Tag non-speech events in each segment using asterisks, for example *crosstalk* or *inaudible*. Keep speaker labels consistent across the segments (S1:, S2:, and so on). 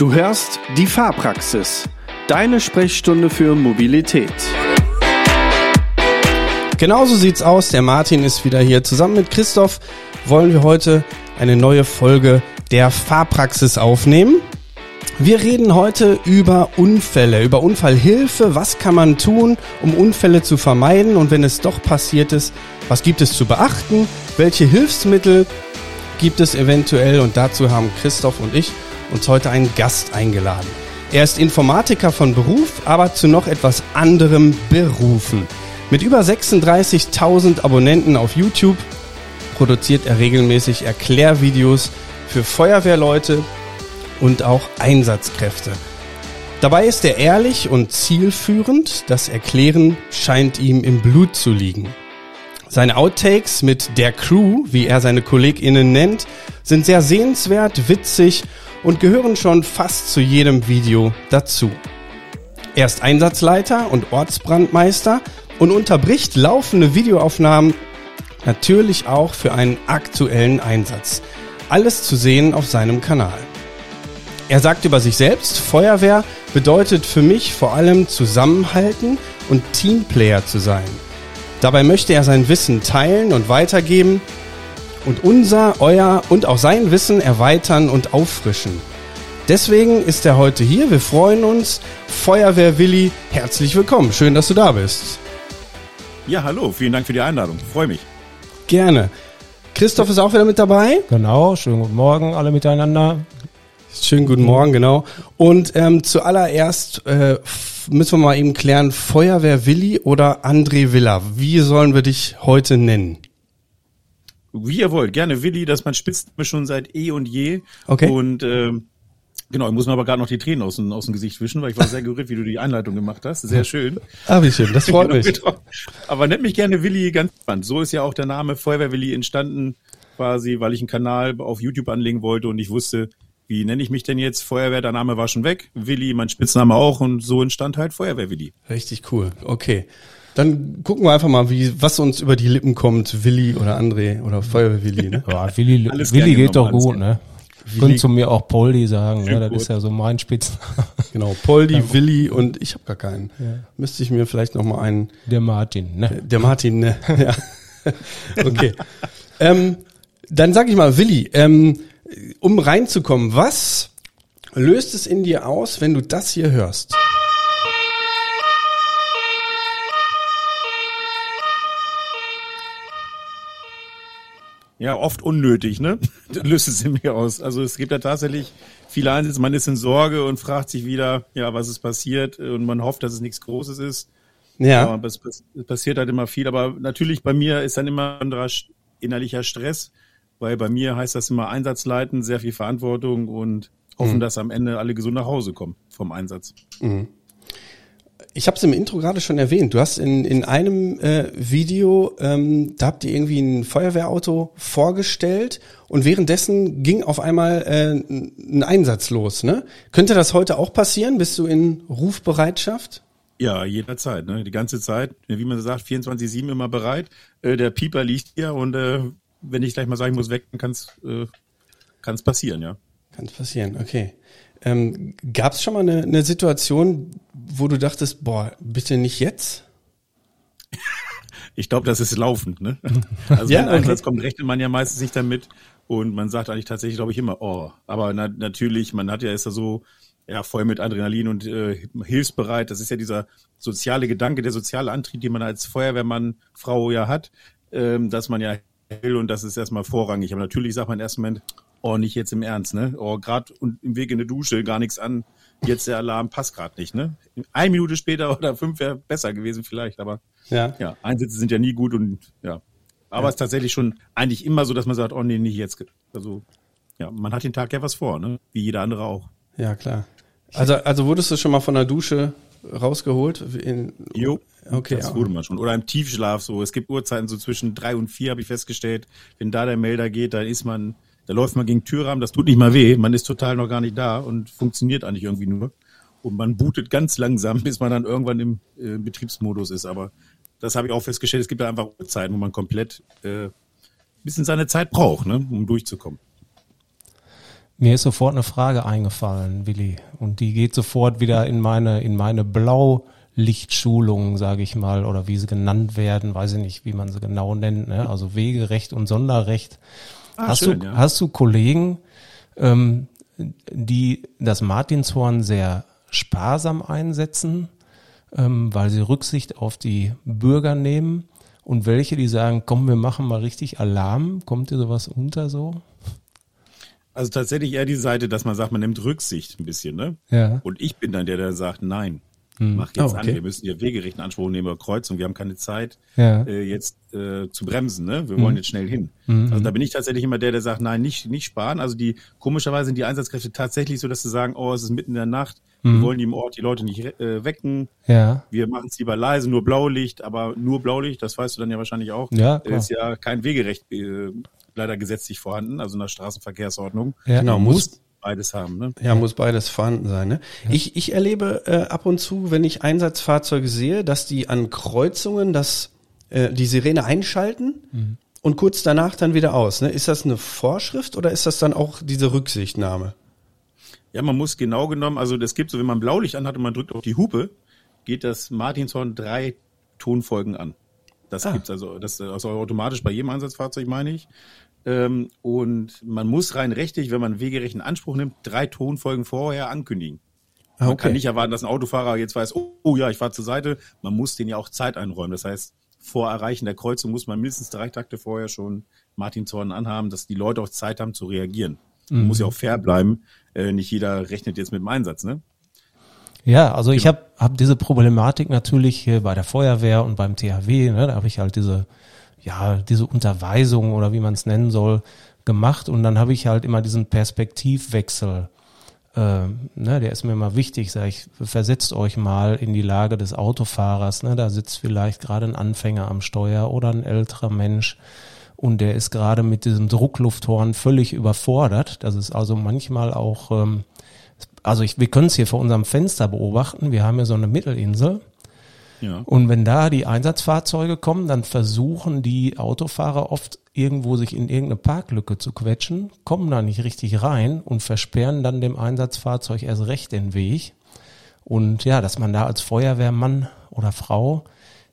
S1: Du hörst die Fahrpraxis, deine Sprechstunde für Mobilität.
S2: Genauso sieht's aus. Der Martin ist wieder hier. Zusammen mit Christoph wollen wir heute eine neue Folge der Fahrpraxis aufnehmen. Wir reden heute über Unfälle, über Unfallhilfe. Was kann man tun, um Unfälle zu vermeiden? Und wenn es doch passiert ist, was gibt es zu beachten? Welche Hilfsmittel gibt es eventuell? Und dazu haben Christoph und ich uns heute einen Gast eingeladen. Er ist Informatiker von Beruf, aber zu noch etwas anderem berufen. Mit über 36.000 Abonnenten auf YouTube produziert er regelmäßig Erklärvideos für Feuerwehrleute und auch Einsatzkräfte. Dabei ist er ehrlich und zielführend. Das Erklären scheint ihm im Blut zu liegen. Seine Outtakes mit der Crew, wie er seine KollegInnen nennt, sind sehr sehenswert, witzig und gehören schon fast zu jedem Video dazu. Er ist Einsatzleiter und Ortsbrandmeister und unterbricht laufende Videoaufnahmen natürlich auch für einen aktuellen Einsatz. Alles zu sehen auf seinem Kanal. Er sagt über sich selbst, Feuerwehr bedeutet für mich vor allem zusammenhalten und Teamplayer zu sein. Dabei möchte er sein Wissen teilen und weitergeben und unser, euer und auch sein Wissen erweitern und auffrischen. Deswegen ist er heute hier. Wir freuen uns. Feuerwehr Willi, herzlich willkommen. Schön, dass du da bist.
S3: Ja, hallo. Vielen Dank für die Einladung. Freue mich.
S2: Gerne. Christoph ist auch wieder mit dabei.
S4: Genau. Schönen guten Morgen alle miteinander.
S2: Schönen guten Morgen, genau. Und ähm, zuallererst äh, müssen wir mal eben klären, Feuerwehr Willi oder André Villa. Wie sollen wir dich heute nennen?
S3: Wie ihr wollt, gerne Willi, das man spitzt mir schon seit eh und je.
S2: Okay.
S3: Und ähm, genau, ich muss mir aber gerade noch die Tränen aus dem, aus dem Gesicht wischen, weil ich war sehr gerührt, wie du die Einleitung gemacht hast. Sehr schön.
S2: Ah, wie schön, das freut *laughs* mich.
S3: Genau. Aber nennt mich gerne Willi ganz spannend. So ist ja auch der Name Feuerwehr Willi entstanden, quasi, weil ich einen Kanal auf YouTube anlegen wollte und ich wusste, wie nenne ich mich denn jetzt? Feuerwehr, der Name war schon weg. Willi, mein Spitzname auch und so entstand halt Feuerwehr Willi.
S2: Richtig cool. Okay. Dann gucken wir einfach mal, wie, was uns über die Lippen kommt, Willi oder André oder Feuerwehr Willi, ne? *laughs*
S4: Ja, Willi, Willi geht doch gut, ne? Könntest du mir auch Poldi sagen, ne? Das
S3: gut.
S4: ist ja so mein Spitzname. *laughs*
S2: Genau, Poldi, Willi und ich habe gar keinen.
S4: Ja.
S2: Müsste ich mir vielleicht noch mal einen,
S4: Der Martin, ne?
S2: der Martin, ne? *laughs* Ja. Okay. ähm, dann sag ich mal, Willi, ähm, um reinzukommen, was löst es in dir aus, wenn du das hier hörst?
S3: Ja, oft unnötig, ne? Löst es in mir aus. Also es gibt ja tatsächlich viele Einsätze, man ist in Sorge und fragt sich wieder, ja, was ist passiert und man hofft, dass es nichts Großes ist.
S2: Ja.
S3: Aber es pass- es passiert halt immer viel. Aber natürlich bei mir ist dann immer ein innerlicher Stress, weil bei mir heißt das immer Einsatz leiten, sehr viel Verantwortung und hoffen, dass am Ende alle gesund nach Hause kommen vom Einsatz.
S2: Ich habe es im Intro gerade schon erwähnt. Du hast in, in einem äh, Video, ähm, da habt ihr irgendwie ein Feuerwehrauto vorgestellt und währenddessen ging auf einmal äh, ein Einsatz los. Ne? Könnte das heute auch passieren? Bist du in Rufbereitschaft?
S3: Ja, jederzeit, ne? Die ganze Zeit, wie man so sagt, 24-7 immer bereit. Äh, der Pieper liegt hier und äh, wenn ich gleich mal sagen muss, weg, dann kann's äh, kann's passieren, ja.
S2: Kann passieren, okay. Ähm, Gab es schon mal eine, eine Situation, wo du dachtest, boah, bitte nicht jetzt?
S3: Ich glaube, das ist laufend, ne? *laughs* Also
S2: Ja,
S3: wenn ein Einsatz
S2: okay.
S3: kommt, rechnet man ja meistens nicht damit und man sagt eigentlich tatsächlich, glaube ich, immer, oh. Aber na, natürlich, man hat ja ist ja so ja voll mit Adrenalin und äh, hilfsbereit. Das ist ja dieser soziale Gedanke, der soziale Antrieb, den man als Feuerwehrmann, Frau ja hat, ähm, dass man ja will und das ist erstmal vorrangig. Aber natürlich sagt man im ersten Moment, oh, nicht jetzt im Ernst, ne? Oh, gerade im Weg in die Dusche, gar nichts an. Jetzt der Alarm passt gerade nicht, ne? Eine Minute später *laughs* oder fünf wäre besser gewesen vielleicht, aber
S2: Ja.
S3: ja, Einsätze sind ja nie gut und ja. Aber es ist tatsächlich schon eigentlich immer so, dass man sagt, oh nee, nicht jetzt. Also, ja, man hat den Tag ja was vor, ne? Wie jeder andere auch.
S2: Ja, klar. Also, also wurdest du schon mal von der Dusche rausgeholt? In,
S3: Jo.
S2: Okay,
S3: Das
S2: ja.
S3: wurde man schon. Oder im Tiefschlaf so. Es gibt Uhrzeiten so zwischen drei und vier, habe ich festgestellt. Wenn da der Melder geht, dann ist man, da läuft man gegen Türrahmen, das tut nicht mal weh. Man ist total noch gar nicht da und funktioniert eigentlich irgendwie nur. Und man bootet ganz langsam, bis man dann irgendwann im äh, Betriebsmodus ist. Aber das habe ich auch festgestellt. Es gibt da einfach Uhrzeiten, wo man komplett äh, bisschen seine Zeit braucht, ne, um durchzukommen.
S4: Mir ist sofort eine Frage eingefallen, Willi. Und die geht sofort wieder in meine, in meine Blaulichtschulung, sage ich mal, oder wie sie genannt werden, weiß ich nicht, wie man sie genau nennt, ne? also Wegerecht und Sonderrecht.
S3: Ah,
S4: hast,
S3: schön,
S4: du,
S3: ja.
S4: hast du Kollegen, ähm, die das Martinshorn sehr sparsam einsetzen, ähm, weil sie Rücksicht auf die Bürger nehmen? Und welche, die sagen, komm, wir machen mal richtig Alarm? Kommt dir sowas unter so?
S3: Also tatsächlich eher die Seite, dass man sagt, man nimmt Rücksicht ein bisschen, ne?
S4: Ja.
S3: Und ich bin dann der, der sagt, nein, mach jetzt
S2: Oh,
S3: an,
S2: okay.
S3: wir müssen hier Wegerecht in Anspruch nehmen oder Kreuzung, wir haben keine Zeit,
S4: Ja.
S3: äh, jetzt äh, zu bremsen, ne? Wir wollen jetzt schnell hin. Also da bin ich tatsächlich immer der, der sagt, nein, nicht, nicht sparen. Also die, komischerweise sind die Einsatzkräfte tatsächlich so, dass sie sagen, oh, es ist mitten in der Nacht, wir wollen die im Ort die Leute nicht äh, wecken,
S4: Ja.
S3: wir machen es lieber leise, nur Blaulicht, aber nur Blaulicht, das weißt du dann ja wahrscheinlich auch,
S4: Ja, klar.
S3: ist ja kein Wegerecht äh, leider gesetzlich vorhanden, also in der Straßenverkehrsordnung.
S4: Ja.
S2: Genau, muss
S3: beides haben, ne?
S2: Ja, muss beides vorhanden sein. Ne? Ich, ich erlebe äh, ab und zu, wenn ich Einsatzfahrzeuge sehe, dass die an Kreuzungen das, äh, die Sirene einschalten und kurz danach dann wieder aus. Ne? Ist das eine Vorschrift oder ist das dann auch diese Rücksichtnahme?
S3: Ja, man muss genau genommen, also das gibt so, wenn man Blaulicht anhat und man drückt auf die Hupe, geht das Martinshorn drei Tonfolgen an. Das
S2: Ah.
S3: gibt's also, das ist also automatisch bei jedem Einsatzfahrzeug, meine ich. Ähm, und man muss rein rechtlich, wenn man wegerechten Anspruch nimmt, drei Tonfolgen vorher ankündigen.
S2: Ah,
S3: Man kann nicht erwarten, dass ein Autofahrer jetzt weiß, oh, oh ja, ich fahre zur Seite. Man muss den ja auch Zeit einräumen. Das heißt, vor Erreichen der Kreuzung muss man mindestens drei Takte vorher schon Martinshorn anhaben, dass die Leute auch Zeit haben zu reagieren. Man muss ja auch fair bleiben. Äh, nicht jeder rechnet jetzt mit dem Einsatz, ne?
S4: Ja, also ich habe hab diese Problematik natürlich hier bei der Feuerwehr und beim THW, ne, da habe ich halt diese, ja, diese Unterweisung oder wie man es nennen soll, gemacht und dann habe ich halt immer diesen Perspektivwechsel. Ähm, ne, der ist mir immer wichtig, sag ich, versetzt euch mal in die Lage des Autofahrers, ne, da sitzt vielleicht gerade ein Anfänger am Steuer oder ein älterer Mensch und der ist gerade mit diesem Drucklufthorn völlig überfordert. Das ist also manchmal auch, ähm, also ich, wir können es hier vor unserem Fenster beobachten. Wir haben hier so eine Mittelinsel. Und wenn da die Einsatzfahrzeuge kommen, dann versuchen die Autofahrer oft irgendwo sich in irgendeine Parklücke zu quetschen, kommen da nicht richtig rein und versperren dann dem Einsatzfahrzeug erst recht den Weg. Und ja, dass man da als Feuerwehrmann oder Frau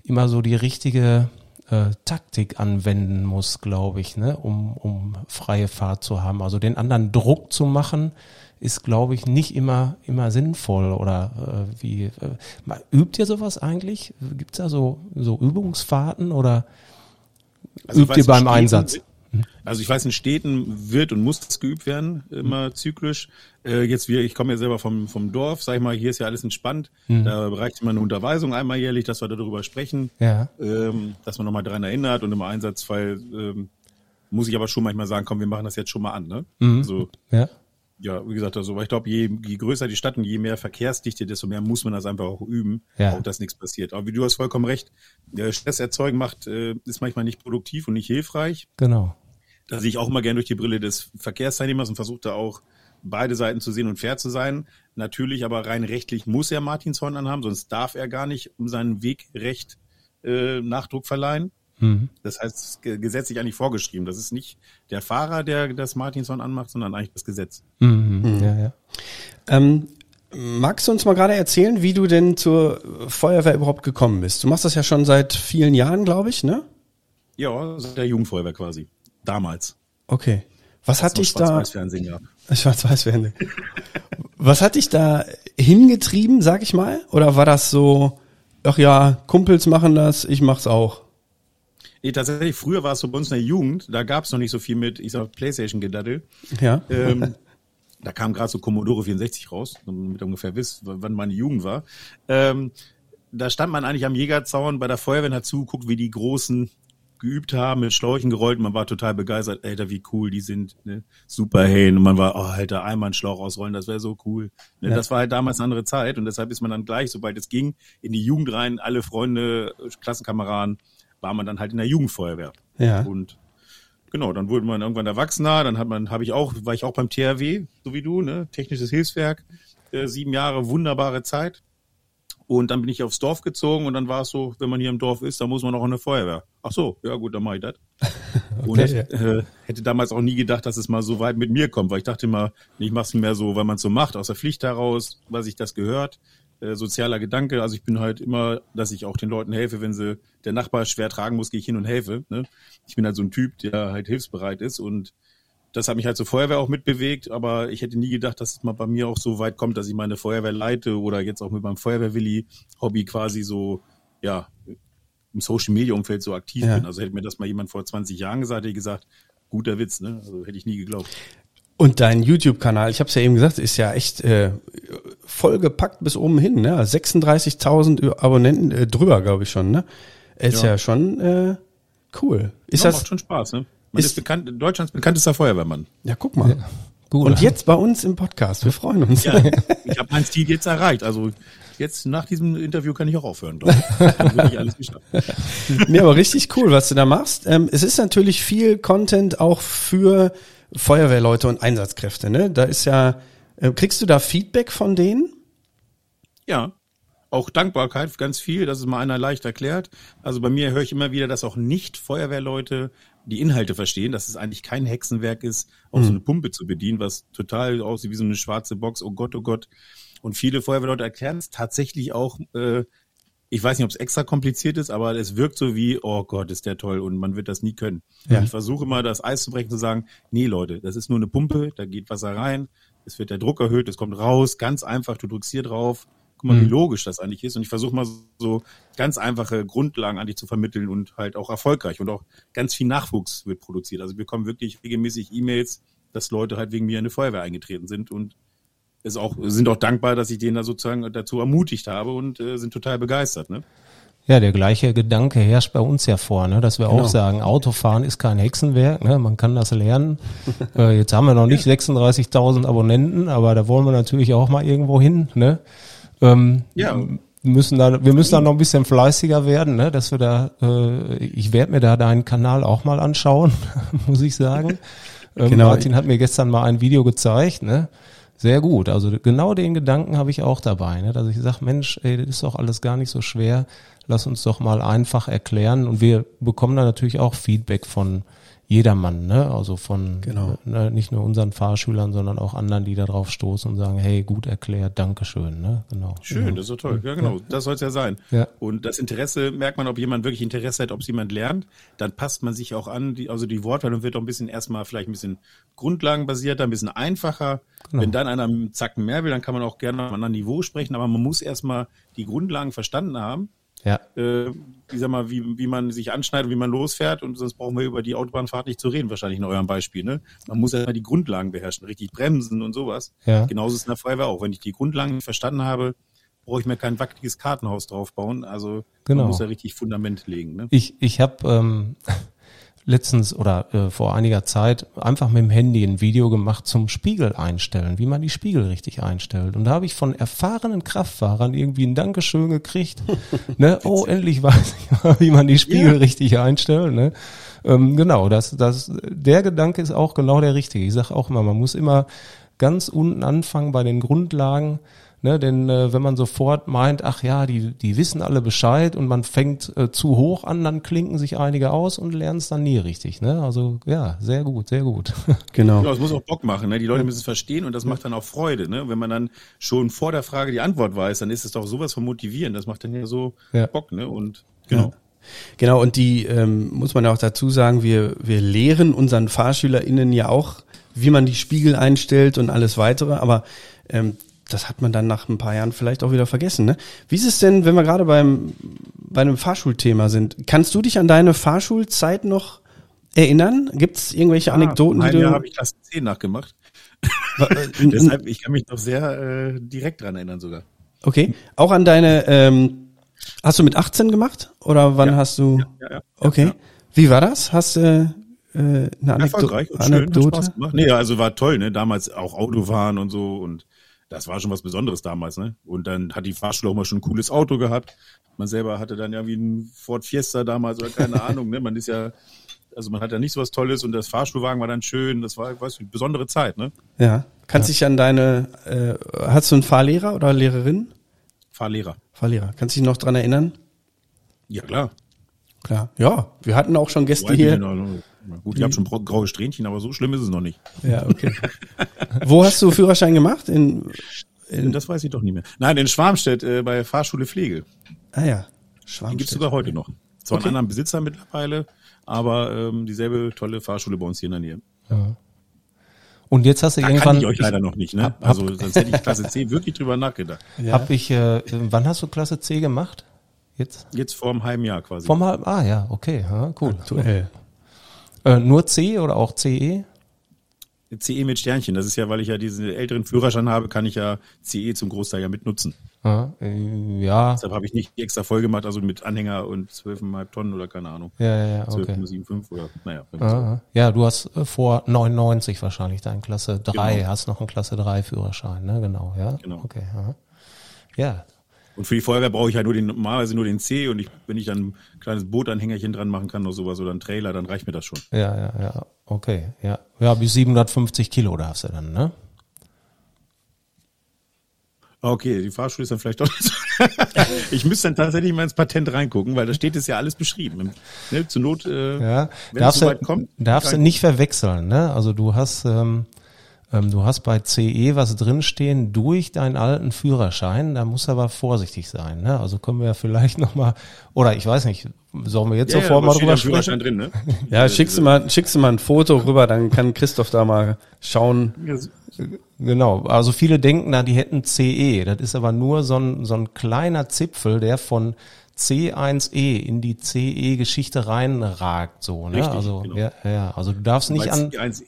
S4: immer so die richtige äh, Taktik anwenden muss, glaube ich, ne, um, um freie Fahrt zu haben. Also den anderen Druck zu machen, ist, glaube ich, nicht immer, immer sinnvoll oder äh, wie, äh, übt ihr sowas eigentlich? Gibt's da so, so Übungsfahrten oder
S3: Also
S4: übt ihr beim
S3: Städten-
S4: Einsatz?
S3: Also ich weiß, in Städten wird und muss das geübt werden, immer zyklisch. Äh, jetzt wir, ich komme ja selber vom, vom Dorf, sag ich mal, hier ist ja alles entspannt. Da reicht immer eine Unterweisung einmal jährlich, dass wir darüber sprechen,
S4: Ja.
S3: ähm, dass man nochmal dran erinnert und im Einsatzfall ähm, muss ich aber schon manchmal sagen, komm, wir machen das jetzt schon mal an. Ne? Also,
S4: Ja.
S3: Ja, wie gesagt, also, ich glaube, je, je größer die Stadt und je mehr Verkehrsdichte, desto mehr muss man das einfach auch üben,
S4: Ja.
S3: auch dass nichts passiert. Aber wie du hast vollkommen recht, äh, Stress erzeugen macht, äh, ist manchmal nicht produktiv und nicht hilfreich.
S4: Genau.
S3: Da sehe ich auch immer gerne durch die Brille des Verkehrsteilnehmers und versuche da auch beide Seiten zu sehen und fair zu sein. Natürlich, aber rein rechtlich muss er Martinshorn anhaben, sonst darf er gar nicht um sein Wegrecht äh, Nachdruck verleihen.
S4: Mhm.
S3: Das heißt, gesetzlich eigentlich vorgeschrieben. Das ist nicht der Fahrer, der das Martinshorn anmacht, sondern eigentlich das Gesetz.
S4: Mhm. Ja, ja.
S2: Ähm, magst du uns mal gerade erzählen, wie du denn zur Feuerwehr überhaupt gekommen bist? Du machst das ja schon seit vielen Jahren, glaube ich, ne?
S3: Ja, seit der Jugendfeuerwehr quasi. Damals.
S2: Okay. Was hat dich da,
S3: Fernsehen gab. *laughs*
S2: Schwarz-Weiß-Fernsehen. Was hat dich da hingetrieben, sag ich mal? Oder war das so, ach ja, Kumpels machen das, ich mach's auch?
S3: Nee, tatsächlich, früher war es so bei uns in der Jugend, da gab es noch nicht so viel mit, ich sag, Playstation-Gedaddel.
S2: Ja.
S3: ähm, *laughs* da kam gerade so Commodore 64 raus, damit ihr ungefähr wisst, wann meine Jugend war. Ähm, da stand man eigentlich am Jägerzaun bei der Feuerwehr und hat zugeguckt, wie die Großen geübt haben, mit Schläuchen gerollt. Man war total begeistert. Alter, wie cool die sind. Ne? Super Hain. Und man war, oh, Alter, einmal einen Schlauch ausrollen, das wäre so cool. Ne?
S2: Ja.
S3: Das war halt damals eine andere Zeit und deshalb ist man dann gleich, sobald es ging, in die Jugend rein, alle Freunde, Klassenkameraden, war man dann halt in der Jugendfeuerwehr.
S2: Ja.
S3: Und genau, dann wurde man irgendwann erwachsener, dann hat man, habe ich auch, war ich auch beim THW, so wie du, ne, technisches Hilfswerk, äh, sieben Jahre wunderbare Zeit. Und dann bin ich aufs Dorf gezogen und dann war es so, wenn man hier im Dorf ist, dann muss man auch in eine Feuerwehr. Ach so, ja gut, dann mache ich das. *laughs* Und ich äh, hätte damals auch nie gedacht, dass es mal so weit mit mir kommt, weil ich dachte immer, ich mache es mehr so, weil man es so macht, aus der Pflicht heraus, weil sich das gehört, äh, sozialer Gedanke. Also ich bin halt immer, dass ich auch den Leuten helfe, wenn sie der Nachbar schwer tragen muss, gehe ich hin und helfe. Ne? Ich bin halt so ein Typ, der halt hilfsbereit ist und das hat mich halt zur Feuerwehr auch mitbewegt, aber ich hätte nie gedacht, dass es mal bei mir auch so weit kommt, dass ich meine Feuerwehr leite oder jetzt auch mit meinem Feuerwehrwilli-Hobby quasi so, ja, im Social Media Umfeld so aktiv ja. bin. Also hätte mir das mal jemand vor 20 Jahren gesagt, hätte ich gesagt, guter Witz, ne? Also hätte ich nie geglaubt.
S2: Und dein YouTube-Kanal, ich habe es ja eben gesagt, ist ja echt äh, vollgepackt bis oben hin, ne? 36.000 Abonnenten äh, drüber, glaube ich schon, ne? Ist ja, ja schon äh, cool. Ist ja, das
S3: macht schon Spaß, ne? Man ist, ist bekannt, Deutschlands bekanntester Feuerwehrmann.
S2: Ja, guck mal. Ja. Gut. Und jetzt bei uns im Podcast. Wir freuen uns. Ja,
S3: ich habe mein Ziel jetzt erreicht. Also jetzt nach diesem Interview kann ich auch aufhören. *laughs* Dann ich
S2: alles geschafft. nee, aber richtig cool, was du da machst. Ähm, es ist natürlich viel Content auch für Feuerwehrleute und Einsatzkräfte. Ne? Da ist ja, äh, kriegst du da Feedback von denen?
S3: Ja, auch Dankbarkeit ganz viel, das ist mal einer leicht erklärt. Also bei mir höre ich immer wieder, dass auch nicht Feuerwehrleute die Inhalte verstehen, dass es eigentlich kein Hexenwerk ist, auch mhm. so eine Pumpe zu bedienen, was total aussieht wie so eine schwarze Box. Oh Gott, oh Gott. Und viele Feuerwehrleute erklären es tatsächlich auch, äh, ich weiß nicht, ob es extra kompliziert ist, aber es wirkt so wie, oh Gott, ist der toll und man wird das nie können. Ja. Ich versuche mal das Eis zu brechen, zu sagen, nee Leute, das ist nur eine Pumpe, da geht Wasser rein, es wird der Druck erhöht, es kommt raus, ganz einfach, du drückst hier drauf, guck mal, mhm. wie logisch das eigentlich ist. Und ich versuche mal so ganz einfache Grundlagen eigentlich zu vermitteln und halt auch erfolgreich. Und auch ganz viel Nachwuchs wird produziert. Also wir bekommen wirklich regelmäßig E-Mails, dass Leute halt wegen mir in eine Feuerwehr eingetreten sind und ist auch, sind auch dankbar, dass ich denen da sozusagen dazu ermutigt habe und äh, sind total begeistert. Ne?
S4: Ja, der gleiche Gedanke herrscht bei uns ja vor, ne? dass wir genau. auch sagen, Autofahren ist kein Hexenwerk, ne? man kann das lernen. *laughs* äh, jetzt haben wir noch nicht 36.000 Abonnenten, aber da wollen wir natürlich auch mal irgendwo hin. Ne? Ähm, ja. Müssen da, wir müssen da noch ein bisschen fleißiger werden, ne? dass wir da, äh, ich werde mir da deinen Kanal auch mal anschauen, *laughs* muss ich sagen. *laughs* Ähm, genau. Martin hat mir gestern mal ein Video gezeigt, ne? Sehr gut. Also genau den Gedanken habe ich auch dabei, ne? dass ich sage, Mensch, ey, das ist doch alles gar nicht so schwer. Lass uns doch mal einfach erklären. Und wir bekommen da natürlich auch Feedback von jedermann, ne? Also von genau. ne, nicht nur unseren Fahrschülern, sondern auch anderen, die da drauf stoßen und sagen, hey, gut erklärt, Dankeschön, ne?
S3: Genau. Schön, das ist so toll. Ja, genau. Ja. Das soll es ja sein. Ja. Und das Interesse merkt man, ob jemand wirklich Interesse hat, ob es jemand lernt, dann passt man sich auch an, die, also die Wortwahl wird auch ein bisschen erstmal vielleicht ein bisschen grundlagenbasierter, ein bisschen einfacher. Genau. Wenn dann einer einen Zacken mehr will, dann kann man auch gerne auf einem anderen Niveau sprechen, aber man muss erstmal die Grundlagen verstanden haben ja. Äh, ich sag mal, wie, wie man sich anschneidet, wie man losfährt und sonst brauchen wir über die Autobahnfahrt nicht zu reden, wahrscheinlich in eurem Beispiel. Ne? Man muss ja die Grundlagen beherrschen, richtig bremsen und sowas. Ja. Genauso ist es in der Feuerwehr auch. Wenn ich die Grundlagen nicht verstanden habe, brauche ich mir kein wackeliges Kartenhaus draufbauen. Also genau. man muss ja richtig Fundament legen. Ne?
S4: Ich, ich habe ähm, letztens oder äh, vor einiger Zeit einfach mit dem Handy ein Video gemacht zum Spiegel einstellen, wie man die Spiegel richtig einstellt. Und da habe ich von erfahrenen Kraftfahrern irgendwie ein Dankeschön gekriegt. *laughs* ne? Oh, endlich weiß ich mal, wie man die Spiegel ja. richtig einstellt. Ne? Ähm, genau, das, das, der Gedanke ist auch genau der richtige. Ich sage auch immer, man muss immer ganz unten anfangen bei den Grundlagen Ne, denn äh, wenn man sofort meint, ach ja, die, die wissen alle Bescheid und man fängt äh, zu hoch an, dann klinken sich einige aus und lernen es dann nie richtig. Ne? Also ja, sehr gut, sehr gut. *laughs*
S3: Genau. genau. Es muss auch Bock machen. Ne? Die Leute müssen es verstehen und das macht dann auch Freude. Ne? Wenn man dann schon vor der Frage die Antwort weiß, dann ist es doch sowas von motivieren. Das macht dann ja so ja. Bock. Ne? Und genau. Ja.
S2: Genau, und die ähm, muss man auch dazu sagen, wir, wir lehren unseren FahrschülerInnen ja auch, wie man die Spiegel einstellt und alles weitere, aber ähm, das hat man dann nach ein paar Jahren vielleicht auch wieder vergessen. Ne? Wie ist es denn, wenn wir gerade beim bei einem Fahrschulthema sind? Kannst du dich an deine Fahrschulzeit noch erinnern? Gibt es irgendwelche ah, Anekdoten,
S3: die du? habe ich Klasse 10 nachgemacht. *laughs* Äh, Deshalb, ich kann mich noch sehr äh, direkt dran erinnern sogar.
S2: Okay, auch an deine. Ähm, hast du mit 18 gemacht oder wann ja, hast du? Ja, ja, ja, okay, wie war das? Hast du äh, eine Anekdo
S3: Erfolgreich und Anekdote? Schön, hat Spaß gemacht. Nee, also war toll, ne? Damals auch Autofahren und so und das war schon was Besonderes damals, ne? Und dann hat die Fahrschule auch mal schon ein cooles Auto gehabt. Man selber hatte dann ja wie ein Ford Fiesta damals oder keine *laughs* Ahnung, ne? Man ist ja, also man hat ja nicht so was Tolles und das Fahrschulwagen war dann schön. Das war, weißt du, eine besondere Zeit, ne?
S2: Ja. Kannst ja. dich an deine, äh, hast du einen Fahrlehrer oder Lehrerin?
S3: Fahrlehrer.
S2: Fahrlehrer. Kannst du dich noch dran erinnern?
S3: Ja, klar.
S2: Klar. Ja, wir hatten auch schon Gäste hier.
S3: Gut, ich habe schon graue Strähnchen, aber so schlimm ist es noch nicht.
S2: Ja, okay. *laughs* Wo hast du Führerschein gemacht? In,
S3: Das weiß ich doch nicht mehr. Nein, in Schwarmstedt äh, bei Fahrschule Pflege.
S2: ah ja,
S3: Die
S2: Schwarmstedt.
S3: gibt's sogar heute noch. Zwar
S2: Okay.
S3: einen anderen Besitzer mittlerweile, aber ähm, dieselbe tolle Fahrschule bei uns hier in der Nähe.
S4: Und jetzt hast du
S3: Da
S4: irgendwann,
S3: kann ich euch leider noch nicht, ne?
S4: hab- hab-
S3: Also sonst hätte ich Klasse C wirklich drüber nachgedacht. *laughs*
S2: Ja.
S4: hab ich, äh, wann hast du Klasse C gemacht? Jetzt?
S3: Jetzt vor einem halben Jahr quasi.
S4: Vom halben, ah ja, okay, ja, cool.
S2: Aktuell.
S4: Äh, nur C oder auch CE?
S3: CE mit Sternchen. Das ist ja, weil ich ja diesen älteren Führerschein habe, kann ich ja CE zum Großteil ja mitnutzen.
S4: Ja, äh, ja,
S3: Deshalb habe ich nicht extra voll gemacht, also mit Anhänger und 12,5 Tonnen oder keine Ahnung.
S4: ja, ja, ja, okay.
S3: 12,75 oder, naja. so.
S4: Aha. Ja, du hast äh, vor 99 wahrscheinlich dein Klasse 3,
S3: Genau.
S4: hast noch einen Klasse 3 Führerschein, ne? Genau, ja.
S3: Genau.
S4: Okay, aha. Ja,
S3: Und für die Feuerwehr brauche ich ja nur den, normalerweise nur den C und ich, wenn ich dann ein kleines Bootanhängerchen dran machen kann oder sowas oder einen Trailer, dann reicht mir das schon.
S4: ja, ja, ja, okay, ja. Ja, bis 750 Kilo darfst du dann, ne?
S3: Okay, die Fahrschule ist dann vielleicht doch nicht so. *laughs* ich müsste dann tatsächlich mal ins Patent reingucken, weil da steht es ja alles beschrieben. Ne, zur Not, äh,
S4: Ja,
S3: wenn es
S4: darfst
S3: soweit
S4: du,
S3: kommt.
S4: darfst du nicht verwechseln, ne? Also du hast, ähm, du hast bei CE was drinstehen durch deinen alten Führerschein, da musst du aber vorsichtig sein, ne? Also können wir ja vielleicht *laughs* nochmal, oder ich weiß nicht, sollen wir jetzt
S3: Ja, ja,
S4: sofort
S3: aber
S4: mal drüber sprechen?
S3: drin, ne? *laughs*
S2: Ja, schickst du mal, schickst du mal ein Foto rüber, dann kann Christoph da mal schauen.
S4: Genau, also viele denken da, die hätten CE. Das ist aber nur so ein, so ein kleiner Zipfel, der von C1E in die CE-Geschichte reinragt, so, ne?
S3: Richtig,
S4: also,
S3: genau.
S4: ja, ja, also du darfst nicht an,
S3: C1,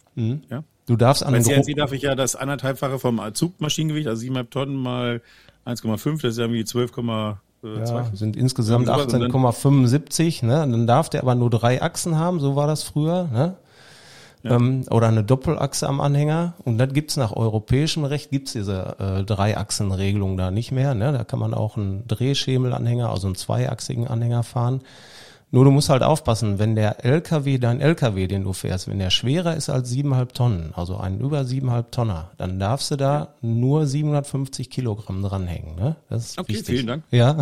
S3: ja?
S4: Du darfst an
S3: Bei CNC darf ich ja das anderthalbfache vom Zugmaschinengewicht, also 7,5 Tonnen mal 1,5, das ist ja irgendwie 12,2.
S4: Ja, sind insgesamt
S3: Ja, sowas und dann-
S4: 18,75, ne? Dann darf der aber nur drei Achsen haben, so war das früher, ne? Ähm, oder eine Doppelachse am Anhänger. Und dann gibt's nach europäischem Recht gibt's diese äh, Dreiachsenregelung da nicht mehr. Ne? Da kann man auch einen Drehschemelanhänger, also einen zweiachsigen Anhänger fahren. Nur du musst halt aufpassen, wenn der LKW, dein LKW, den du fährst, wenn der schwerer ist als siebeneinhalb Tonnen, also ein über siebeneinhalb Tonner, dann darfst du da nur 750 Kilogramm dranhängen. Ne? Das ist
S3: Okay,
S4: wichtig.
S3: vielen Dank.
S4: Ja,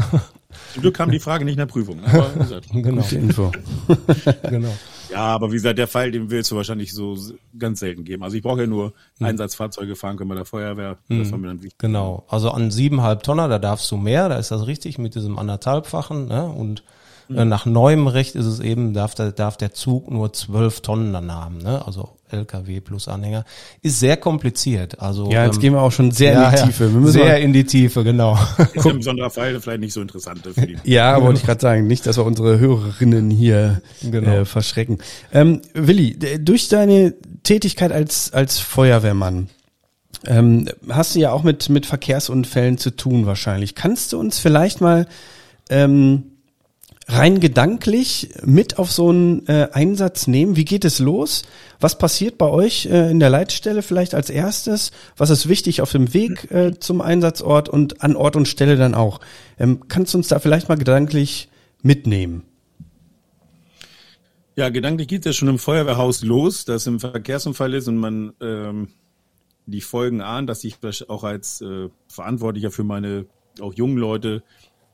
S3: Zum Glück kam die Frage nicht in der Prüfung. Aber, *laughs* wie gesagt,
S4: genau,
S2: Gute Info. *laughs*
S4: genau.
S3: ja, aber wie gesagt, der Fall, den willst du wahrscheinlich so ganz selten geben. Also ich brauche ja nur Einsatzfahrzeuge fahren können bei der Feuerwehr. Das war mir dann wichtig.
S4: Genau. Also an siebeneinhalb Tonner, da darfst du mehr, da ist das richtig mit diesem anderthalbfachen. Ne? Und äh, nach neuem Recht ist es eben, darf der, darf der Zug nur zwölf Tonnen dann haben. Ne? Also LKW plus Anhänger. Ist sehr kompliziert. Also
S2: Ja, jetzt
S4: ähm,
S2: gehen wir auch schon sehr
S4: ja,
S2: in die Tiefe. Wir müssen
S4: sehr
S2: mal,
S4: in die Tiefe, genau.
S3: Ist ein *laughs* besonderer Fall, vielleicht nicht so interessant für die.
S2: ja, wollte ich gerade sagen, nicht, dass wir unsere Hörerinnen hier
S4: Genau.
S2: äh, verschrecken. Ähm, Willi, durch deine Tätigkeit als, als Feuerwehrmann ähm, hast du ja auch mit, mit Verkehrsunfällen zu tun wahrscheinlich. Kannst du uns vielleicht mal ähm, rein gedanklich mit auf so einen äh, Einsatz nehmen? Wie geht es los? Was passiert bei euch äh, in der Leitstelle vielleicht als erstes? Was ist wichtig auf dem Weg äh, zum Einsatzort und an Ort und Stelle dann auch? Ähm, kannst du uns da vielleicht mal gedanklich mitnehmen?
S3: Ja, gedanklich geht es ja schon im Feuerwehrhaus los, dass ein Verkehrsunfall ist und man ähm, die Folgen ahnt, dass ich auch als äh, Verantwortlicher für meine auch jungen Leute,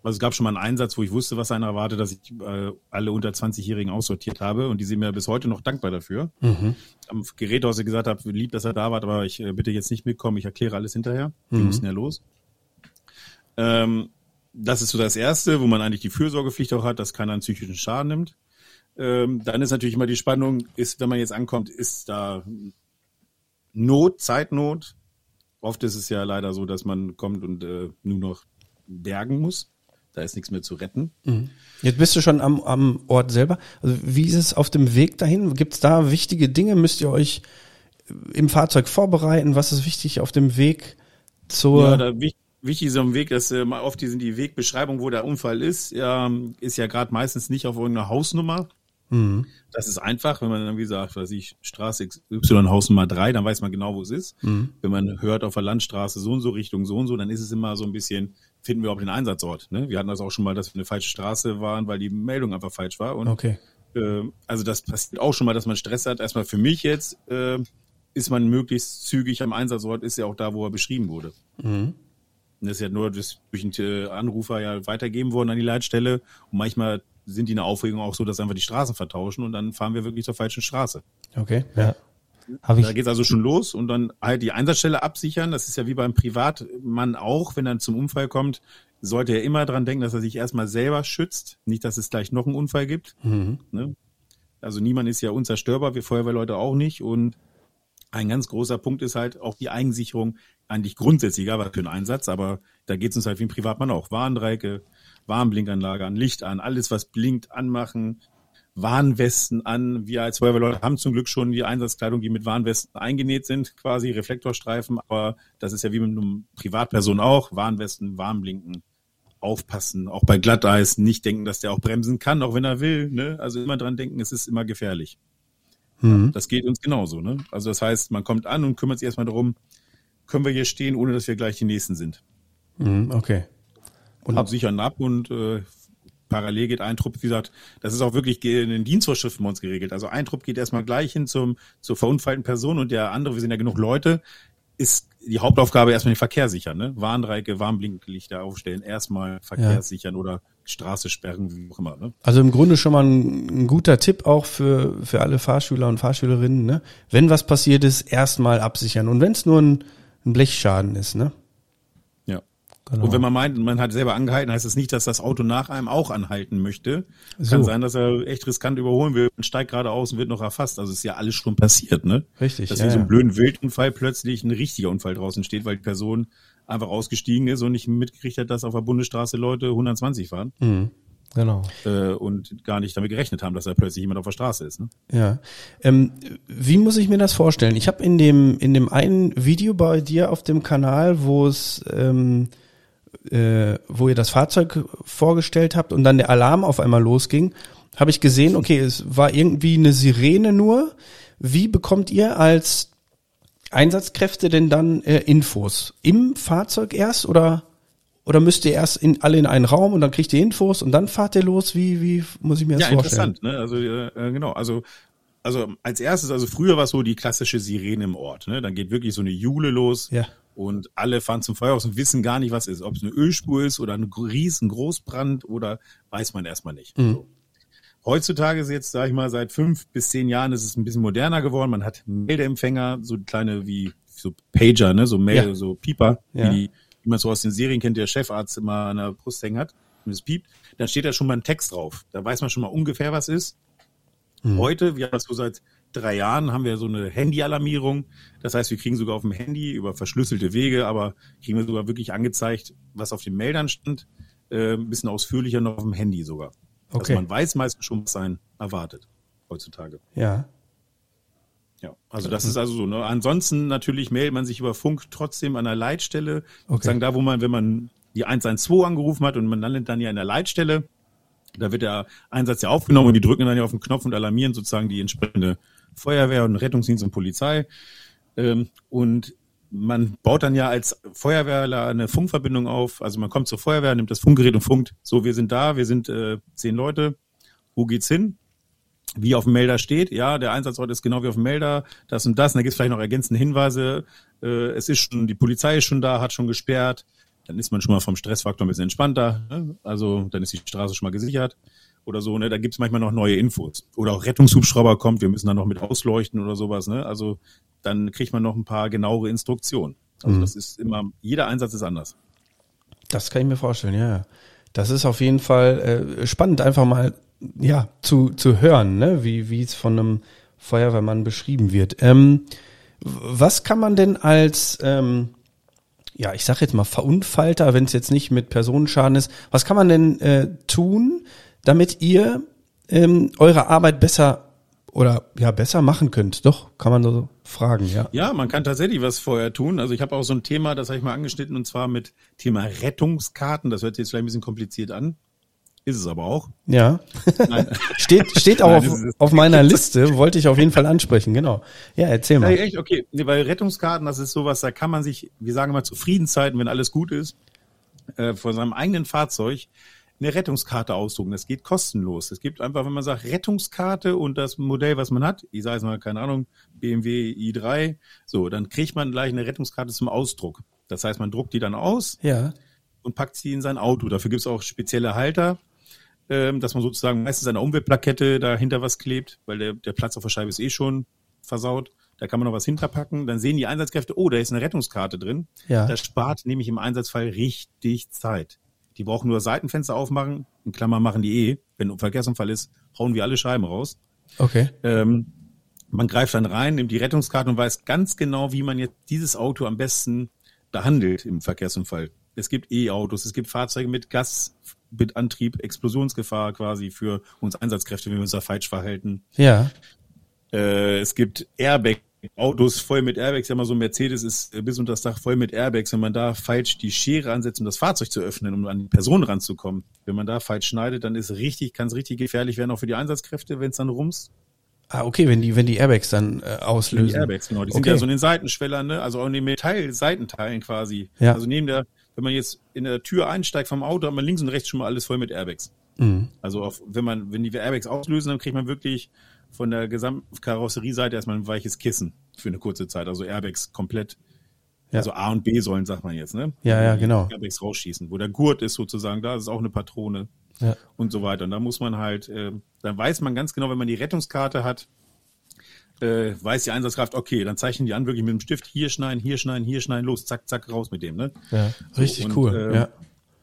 S3: also es gab schon mal einen Einsatz, wo ich wusste, was einer erwartet, dass ich äh, alle unter 20-Jährigen aussortiert habe und die sind mir bis heute noch dankbar dafür. Am Gerätehaus gesagt habe, lieb, dass er da war, aber ich äh, bitte jetzt nicht mitkommen, ich erkläre alles hinterher. Die mussten ja los. Ähm, das ist so das Erste, wo man eigentlich die Fürsorgepflicht auch hat, dass keiner einen psychischen Schaden nimmt. Ähm, dann ist natürlich immer die Spannung, ist, wenn man jetzt ankommt, ist da Not, Zeitnot. Oft ist es ja leider so, dass man kommt und äh, nur noch bergen muss. Da ist nichts mehr zu retten.
S2: Jetzt bist du schon am, am Ort selber. Also wie ist es auf dem Weg dahin? Gibt es da wichtige Dinge? Müsst ihr euch im Fahrzeug vorbereiten? Was ist wichtig auf dem Weg zur...
S3: Ja, da, wich- wichtig ist am Weg, dass äh, mal oft die sind die Wegbeschreibung, wo der Unfall ist, ja, ist ja gerade meistens nicht auf irgendeiner Hausnummer. Das ist einfach, wenn man dann, wie gesagt, weiß ich, Straße XY Hausnummer 3, dann weiß man genau, wo es ist. Wenn man hört auf der Landstraße so und so Richtung so und so, dann ist es immer so ein bisschen, finden wir auch den Einsatzort. Ne? Wir hatten das auch schon mal, dass wir eine falsche Straße waren, weil die Meldung einfach falsch war. Und
S2: Okay.
S3: äh, also das passiert auch schon mal, dass man Stress hat. Erstmal für mich jetzt äh, ist man möglichst zügig am Einsatzort, ist ja auch da, wo er beschrieben wurde. Und Das ist ja nur das durch den äh, Anrufer ja weitergeben worden an die Leitstelle. Und manchmal sind die in der Aufregung auch so, dass einfach die Straßen vertauschen und dann fahren wir wirklich zur falschen Straße.
S2: Okay.
S4: Ja. Hab ich,
S3: Da geht's also schon los und dann halt die Einsatzstelle absichern. Das ist ja wie beim Privatmann auch, wenn er zum Unfall kommt, sollte er immer dran denken, dass er sich erstmal selber schützt. Nicht, dass es gleich noch einen Unfall gibt.
S2: Mhm.
S3: Ne? Also niemand ist ja unzerstörbar, wir Feuerwehrleute auch nicht. Und ein ganz großer Punkt ist halt auch die Eigensicherung eigentlich grundsätzlicher was für einen Einsatz, aber da geht's uns halt wie ein Privatmann auch. Warndreiecke, Warnblinkanlage an, Licht an, alles was blinkt, anmachen, Warnwesten an. Wir als Feuerwehrleute haben zum Glück schon die Einsatzkleidung, die mit Warnwesten eingenäht sind, quasi Reflektorstreifen, aber das ist ja wie mit einem Privatperson auch. Warnwesten, Warnblinken, aufpassen, auch bei Glatteis, nicht denken, dass der auch bremsen kann, auch wenn er will. Ne? Also immer dran denken, es ist immer gefährlich.
S2: Mhm.
S3: Das geht uns genauso. Ne? Also das heißt, man kommt an und kümmert sich erstmal darum, können wir hier stehen, ohne dass wir gleich die Nächsten sind.
S2: Mhm. Okay.
S3: Und ab sichern ab und äh, parallel geht ein Trupp, wie gesagt, das ist auch wirklich in den Dienstvorschriften bei uns geregelt. Also ein Trupp geht erstmal gleich hin zum, zur verunfallten Person und der andere, wir sind ja genug Leute, ist die Hauptaufgabe erstmal den Verkehr sichern, ne? Warndreiecke, Warnblinklichter aufstellen, erstmal Verkehr
S2: Ja.
S3: sichern oder Straße sperren, wie auch immer, ne?
S2: Also im Grunde schon mal ein, ein guter Tipp auch für, für alle Fahrschüler und Fahrschülerinnen, ne? Wenn was passiert ist, erstmal absichern. Und wenn es nur ein, ein Blechschaden ist, ne?
S3: Ja.
S4: genau.
S3: Und wenn man meint, man hat selber angehalten, heißt es nicht, dass das Auto nach einem auch anhalten möchte.
S2: So.
S3: Kann sein, dass er echt riskant überholen will und steigt gerade aus und wird noch erfasst. Also ist ja alles schon passiert, ne?
S2: Richtig,
S3: Dass
S2: ja,
S3: wie so
S2: ja.
S3: einem blöden Wildunfall plötzlich ein richtiger Unfall draußen steht, weil die Person einfach ausgestiegen ist und nicht mitgekriegt hat, dass auf der Bundesstraße Leute 120 fahren
S2: Mhm.
S4: genau.
S3: äh, und gar nicht damit gerechnet haben, dass da plötzlich jemand auf der Straße ist. Ne?
S2: Ja. Ähm, wie muss ich mir das vorstellen? Ich habe in dem, in dem einen Video bei dir auf dem Kanal, wo es, ähm, äh, wo ihr das Fahrzeug vorgestellt habt und dann der Alarm auf einmal losging, habe ich gesehen, okay, es war irgendwie eine Sirene nur. Wie bekommt ihr als Einsatzkräfte denn dann äh, Infos? Im Fahrzeug erst oder oder müsst ihr erst in, alle in einen Raum und dann kriegt ihr Infos und dann fahrt ihr los? Wie, wie muss ich mir das
S3: Ja,
S2: vorstellen?
S3: interessant. Ne? Also äh, äh, genau, also also als erstes, also früher war es so die klassische Sirene im Ort. Ne? Dann geht wirklich so eine Jule los
S2: Ja.
S3: Und alle fahren zum Feuerhaus und wissen gar nicht, was ist. Ob es eine Ölspur ist oder ein riesen Großbrand oder weiß man erstmal nicht. So. Heutzutage ist jetzt, sage ich mal, seit fünf bis zehn Jahren ist es ein bisschen moderner geworden. Man hat Meldeempfänger, so kleine wie so Pager, ne, so Mail,
S2: Ja.
S3: so Pieper,
S2: Ja.
S3: wie, wie man so aus den Serien kennt, der Chefarzt immer an der Brust hängen hat und es piept. Dann steht da schon mal ein Text drauf. Da weiß man schon mal ungefähr, was ist. Heute, wir haben das so seit drei Jahren, haben wir so eine Handy-Alarmierung. Das heißt, wir kriegen sogar auf dem Handy über verschlüsselte Wege, aber kriegen wir sogar wirklich angezeigt, was auf den Meldern stand. Äh, ein bisschen ausführlicher noch auf dem Handy sogar.
S2: Okay.
S3: Also man weiß meistens schon, was einen erwartet heutzutage.
S2: Ja.
S3: Ja, also das ist also so. Ne? Ansonsten natürlich meldet man sich über Funk trotzdem an der Leitstelle. Sozusagen da, wo man, wenn man die 112 angerufen hat und man landet dann ja in der Leitstelle, da wird der Einsatz ja aufgenommen und die drücken dann ja auf den Knopf und alarmieren sozusagen die entsprechende Feuerwehr und Rettungsdienst und Polizei. Ähm, und man baut dann ja als Feuerwehrler eine Funkverbindung auf. Also man kommt zur Feuerwehr, nimmt das Funkgerät und funkt. So, wir sind da, wir sind äh, zehn Leute. Wo geht's hin? Wie auf dem Melder steht, ja, der Einsatzort ist genau wie auf dem Melder, das und das. Und da gibt's vielleicht noch ergänzende Hinweise. Äh, es ist schon, die Polizei ist schon da, hat schon gesperrt. Dann ist man schon mal vom Stressfaktor ein bisschen entspannter. Ne? Also dann ist die Straße schon mal gesichert oder so. Ne? Da gibt's manchmal noch neue Infos. Oder auch Rettungshubschrauber kommt, wir müssen dann noch mit ausleuchten oder sowas. Ne? Also dann kriegt man noch ein paar genauere Instruktionen. Also das ist immer, jeder Einsatz ist anders.
S2: Das kann ich mir vorstellen, ja. Das ist auf jeden Fall äh, spannend, einfach mal ja zu, zu hören, ne? wie wie es von einem Feuerwehrmann beschrieben wird. Ähm, was kann man denn als ähm, ja, ich sag jetzt mal Verunfallter, wenn es jetzt nicht mit Personenschaden ist, was kann man denn äh, tun, damit ihr ähm, eure Arbeit besser oder ja besser machen könnt? Doch, kann man so fragen, ja.
S3: Ja, man kann tatsächlich was vorher tun. Also ich habe auch so ein Thema, das habe ich mal angeschnitten, und zwar mit Thema Rettungskarten. Das hört sich jetzt vielleicht ein bisschen kompliziert an. Ist es aber auch.
S2: Ja.
S3: Nein. *laughs*
S2: Steht, steht auch
S3: Nein,
S2: auf, auf meiner Liste, wollte ich auf jeden Fall ansprechen, genau. Ja, erzähl
S3: Ja,
S2: mal.
S3: echt, okay. Nee, weil Rettungskarten, das ist sowas, da kann man sich, wir sagen mal zu Friedenszeiten, wenn alles gut ist, äh, von seinem eigenen Fahrzeug eine Rettungskarte ausdrucken. Das geht kostenlos. Es gibt einfach, wenn man sagt Rettungskarte und das Modell, was man hat, ich sage jetzt mal, keine Ahnung, BMW i3, so, dann kriegt man gleich eine Rettungskarte zum Ausdruck. Das heißt, man druckt die dann aus
S2: Ja.
S3: und packt sie in sein Auto. Dafür gibt's auch spezielle Halter. ähm, dass man sozusagen meistens eine Umweltplakette dahinter was klebt, weil der, der Platz auf der Scheibe ist eh schon versaut. Da kann man noch was hinterpacken. Dann sehen die Einsatzkräfte, oh, da ist eine Rettungskarte drin.
S2: Ja.
S3: Das spart nämlich im Einsatzfall richtig Zeit. Die brauchen nur Seitenfenster aufmachen. In Klammern machen die eh. Wenn ein Verkehrsunfall ist, hauen wir alle Scheiben raus.
S2: Okay.
S3: Ähm, man greift dann rein, nimmt die Rettungskarte und weiß ganz genau, wie man jetzt dieses Auto am besten behandelt im Verkehrsunfall. Es gibt E-Autos, es gibt Fahrzeuge mit Gas, mit Antrieb, Explosionsgefahr quasi für uns Einsatzkräfte, wenn wir uns da falsch verhalten.
S2: Ja.
S3: Äh, es gibt Airbag. Autos voll mit Airbags, ja mal so ein Mercedes ist äh, bis unter das Dach voll mit Airbags. Wenn man da falsch die Schere ansetzt, um das Fahrzeug zu öffnen, um an die Person ranzukommen, wenn man da falsch schneidet, dann ist richtig, kann es richtig gefährlich werden, auch für die Einsatzkräfte, wenn es dann rums.
S2: Ah, okay, wenn die, wenn die Airbags dann äh,
S3: Die
S2: auslösen.
S3: Airbags, genau. Die sind
S2: Okay.
S3: ja so in den Seitenschwellern, ne? also auch in den Metallseitenteilen quasi.
S2: Ja.
S3: Also neben der, wenn man jetzt in der Tür einsteigt vom Auto, hat man links und rechts schon mal alles voll mit Airbags.
S2: Mhm.
S3: Also auf, wenn man, wenn die Airbags auslösen, dann kriegt man wirklich von der gesamten Karosserieseite erstmal ein weiches Kissen für eine kurze Zeit. Also Airbags komplett.
S2: Ja.
S3: Also A und B sollen, sagt man jetzt, ne?
S2: Ja, ja, genau.
S3: Airbags rausschießen. Wo der Gurt ist sozusagen, da ist auch eine Patrone
S4: Ja.
S3: und so weiter. Und da muss man halt, äh, dann weiß man ganz genau, wenn man die Rettungskarte hat, äh, weiß die Einsatzkraft, okay, dann zeichnen die an, wirklich mit dem Stift hier schneiden, hier schneiden, hier schneiden, los, zack, zack, raus mit dem, ne?
S4: Ja.
S2: Richtig
S3: und,
S2: cool.
S3: äh,
S2: ja.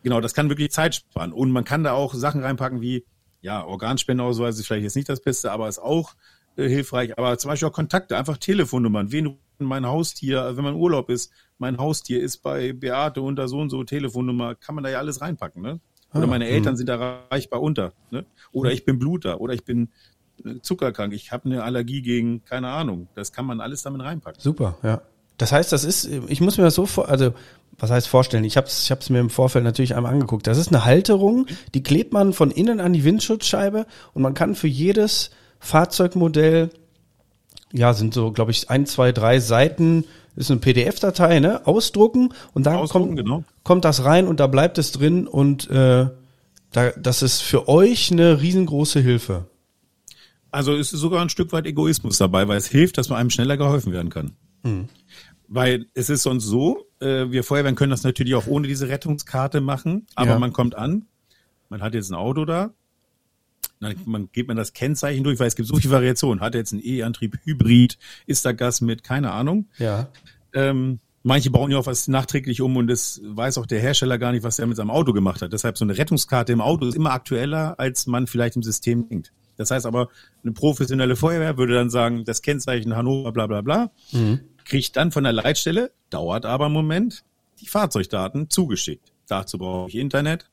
S3: Genau, das kann wirklich Zeit sparen. Und man kann da auch Sachen reinpacken wie, ja, Organspendeausweis ist vielleicht jetzt nicht das Beste, aber ist auch äh, hilfreich. Aber zum Beispiel auch Kontakte, einfach Telefonnummern. Wen ruft mein Haustier, äh, wenn man Urlaub ist, mein Haustier ist bei Beate unter so und so Telefonnummer, kann man da ja alles reinpacken, ne? Oder
S2: Ah,
S3: meine Eltern sind da erreichbar unter, ne? Oder ich bin Bluter, oder ich bin äh, zuckerkrank, ich habe eine Allergie gegen, keine Ahnung. Das kann man alles damit reinpacken.
S2: Super, ja. Das heißt, das ist, ich muss mir das so vor, also was heißt vorstellen? Ich habe es ich hab's mir im Vorfeld natürlich einmal angeguckt. Das ist eine Halterung, die klebt man von innen an die Windschutzscheibe und man kann für jedes Fahrzeugmodell, ja, sind so, glaube ich, ein, zwei, drei Seiten, ist eine PDF-Datei, ne, ausdrucken und da kommt,
S3: genau.
S2: kommt das rein und da bleibt es drin und äh, da, das ist für euch eine riesengroße Hilfe.
S3: Also es ist sogar ein Stück weit Egoismus dabei, weil es hilft, dass man einem schneller geholfen werden kann. Weil es ist sonst so, äh, wir Feuerwehren können das natürlich auch ohne diese Rettungskarte machen, aber
S2: Ja.
S3: man kommt an, man hat jetzt ein Auto da, dann man, geht man das Kennzeichen durch, weil es gibt so viele Variationen. Hat er jetzt einen E-Antrieb, Hybrid, ist da Gas mit, keine Ahnung.
S2: Ja.
S3: Ähm, manche bauen ja auch was nachträglich um und das weiß auch der Hersteller gar nicht, was er mit seinem Auto gemacht hat. Deshalb so eine Rettungskarte im Auto ist immer aktueller, als man vielleicht im System denkt. Das heißt aber, eine professionelle Feuerwehr würde dann sagen, das Kennzeichen Hannover, bla bla bla, kriegt dann von der Leitstelle, dauert aber einen Moment, die Fahrzeugdaten zugeschickt. Dazu brauche ich Internet.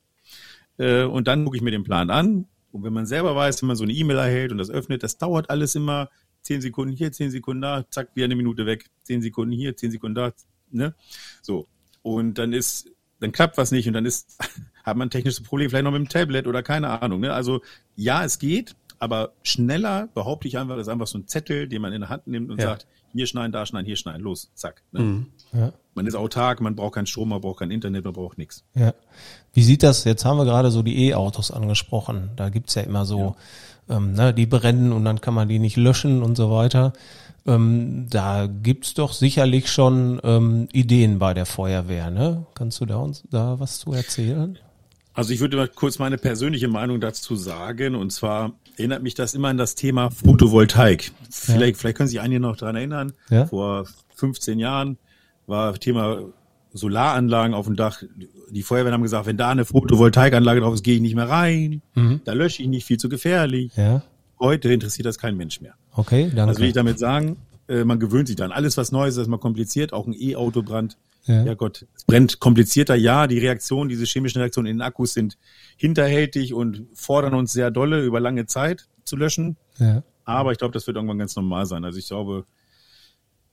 S3: Äh, und dann gucke ich mir den Plan an. Und wenn man selber weiß, wenn man so eine E-Mail erhält und das öffnet, das dauert alles immer zehn Sekunden hier, zehn Sekunden da, zack, wieder eine Minute weg, zehn Sekunden hier, zehn Sekunden da, ne? So. Und dann ist, dann klappt was nicht und dann ist, *laughs* hat man ein technisches Problem, vielleicht noch mit dem Tablet oder keine Ahnung, ne? Also, ja, es geht, aber schneller behaupte ich einfach, das ist einfach so ein Zettel, den man in der Hand nimmt und
S2: Ja.
S3: sagt, hier schneiden, da schneiden, hier schneiden, los, zack. Ne?
S4: Ja.
S3: Man ist autark, man braucht keinen Strom, man braucht kein Internet, man braucht nichts.
S4: Ja. Wie sieht das, jetzt haben wir gerade so die E-Autos angesprochen. Da gibt's ja immer so, ähm, ne, die brennen und dann kann man die nicht löschen und so weiter. Ähm, da gibt's doch sicherlich schon ähm, Ideen bei der Feuerwehr, ne? Kannst du da uns da was zu erzählen?
S3: Also ich würde mal kurz meine persönliche Meinung dazu sagen. Und zwar erinnert mich das immer an das Thema Photovoltaik. Vielleicht, vielleicht können sich einige noch dran erinnern.
S4: Ja.
S3: Vor 15 Jahren war Thema Solaranlagen auf dem Dach. Die Feuerwehren haben gesagt, wenn da eine Photovoltaikanlage drauf ist, gehe ich nicht mehr rein. Da lösche ich nicht, viel zu gefährlich.
S4: Ja.
S3: Heute interessiert das kein Mensch mehr.
S4: Okay, danke.
S3: Also will ich damit sagen, äh, man gewöhnt sich dann. Alles, was Neues ist, ist mal kompliziert. Auch ein E-Auto brennt.
S4: Ja.
S3: Ja. Gott, es brennt komplizierter. Ja, die Reaktionen, diese chemischen Reaktionen in den Akkus sind hinterhältig und fordern uns sehr dolle über lange Zeit zu löschen.
S4: ja.
S3: Aber ich glaube, das wird irgendwann ganz normal sein. Also ich glaube,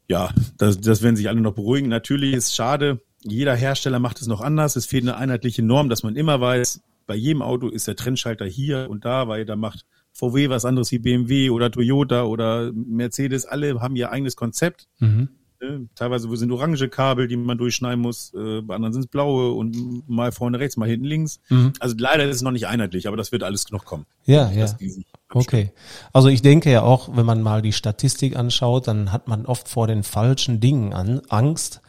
S3: ja, das, das werden sich alle noch beruhigen. Natürlich ist es schade, jeder Hersteller macht es noch anders. Es fehlt eine einheitliche Norm, dass man immer weiß, bei jedem Auto ist der Trennschalter hier und da, weil da macht VW was anderes wie BMW oder Toyota oder Mercedes. Alle haben ihr eigenes Konzept.
S4: Mhm.
S3: Ne? Teilweise sind orange Kabel, die man durchschneiden muss, äh, bei anderen sind es blaue und mal vorne rechts, mal hinten links.
S4: Mhm.
S3: Also leider ist es noch nicht einheitlich, aber das wird alles noch kommen.
S4: Ja, ja. Okay. Also ich denke ja auch, wenn man mal die Statistik anschaut, dann hat man oft vor den falschen Dingen an, Angst.